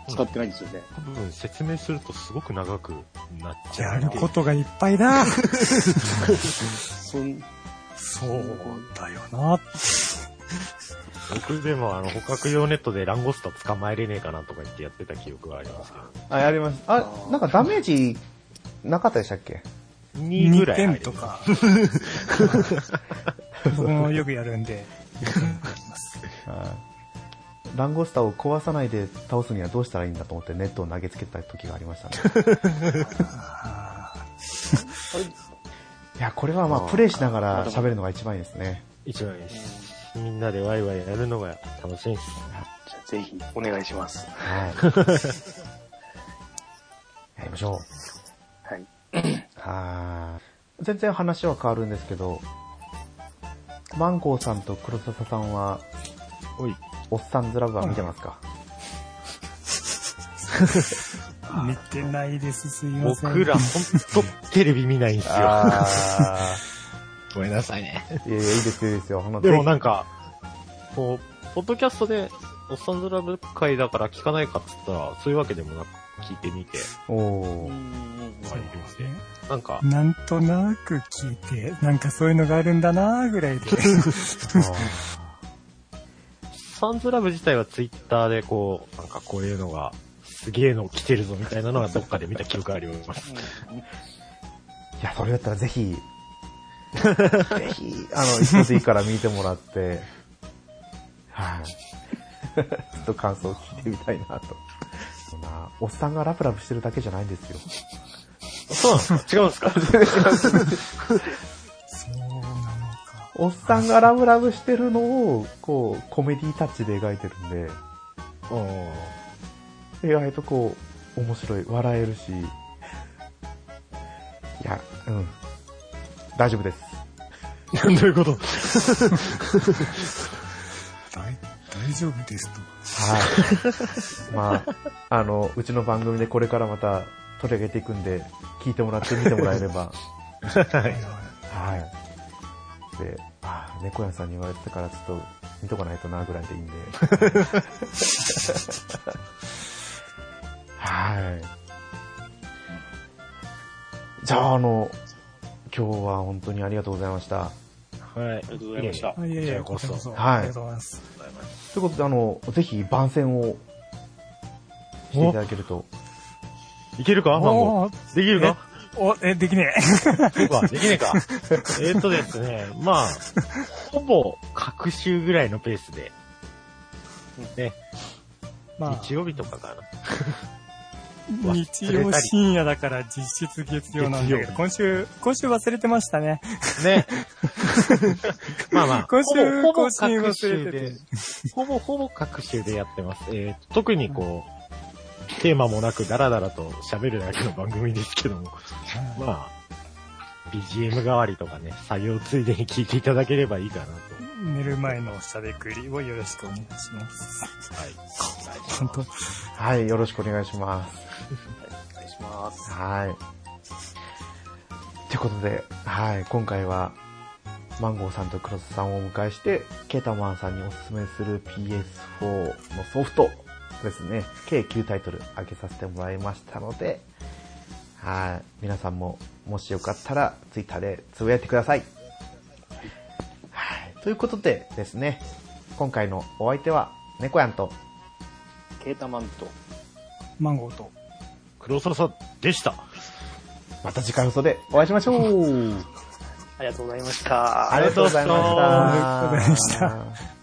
使ってないんですよね。多分説明するとすごく長くなっちゃう。やることがいっぱいだ。そんそうだよな。僕でもあの、捕獲用ネットでランゴスタ捕まえれねえかなとか言ってやってた記憶がありますけど。あ、やりました。あ、なんかダメージなかったでしたっけ？2ぐ2らい入る。点とか。僕もよくやるんで。はいランゴスターを壊さないで倒すにはどうしたらいいんだと思ってネットを投げつけた時がありましたね。あ いや、これはまあ、プレイしながら喋るのが一番いいですね。一番いいです。みんなでワイワイやるのが楽しいです。じゃあぜひ、お願いします。はい。やりましょはい。う。はーい。全然話は変わるんですけど、マンゴーさんと黒笹さんは、おい。おっさんずラブは見てますか、ー見てないです、すいません。僕らほんとテレビ見ないんですよ。あごめんなさいね。ー。いやいや、いいですよ、いいですよ。でもぜなんか、こう、ポッドキャストで、おっさんずラブ会だから聞かないかっつったら、そういうわけでもなく聞いてみて、ひおー。そうですね。なんか、なんとなく聞いて、なんかそういうのがあるんだなぐらいで。サンズラブ自体はツイッターでこう、なんかこういうのが、すげえの来てるぞみたいなのはどっかで見た記憶あります。いや、それだったらぜひ、ぜひ、あの、一ついいから見てもらって、はい。ちょっと感想を聞いてみたいなと。そうなな、おっさんがラブラブしてるだけじゃないんですよ。そうなんですか違うんですか？おっさんがラブラブしてるのを、こう、コメディタッチで描いてるんで、意外とこう、面白い、笑えるし、いや、うん。大丈夫です。どういうこと？大、大丈夫ですと。はい。まあ、あの、うちの番組でこれからまた取り上げていくんで、聞いてもらって見てもらえれば。は いはい。ああ、猫屋さんに言われてたからちょっと見とかないとなぐらいでいいんで。はい。じゃあ、あの、今日は本当にありがとうございました。はい。ありがとうございました。あいやいや、じゃあこそ。はいありがとうございます。ということで、あの、ぜひ番宣をしていただけると。いけるか？マンゴー。できるか？お、え、できねそうか、できねえか。えーっとですね、まあ、ほぼ、各週ぐらいのペースで、ね、え。まあ、日曜日とかかな。日曜深夜だから実質月曜なんだけど、今週、今週忘れてましたね。ね。まあまあ、今週ほぼほぼ更新各忘れて週で、ほぼほぼ各週でやってます。えー特にこう、テーマもなくダラダラと喋るだけの番組ですけども、まあ、BGM 代わりとかね、作業ついでに聞いていただければいいかなと。寝る前のしゃべくりをよろしくお願いします。はい。本当はい、よろしくお願いします。お願いします。はい。ということで、はい、今回は、マンゴーさんとクロスさんをお迎えして、ケータマンさんにおすすめする PS4 のソフトですね、計9タイトル上げさせてもらいましたので、はい、皆さんも、もしよかったら、ツイッターでつぶやいてください。はい、ということでですね、今回のお相手は、猫やんと、ケータマンと、マンゴーと。黒沢さんでした。また次回放送でお会いしましょう ありがとうございました。ありがとうございました。ありがとうございました。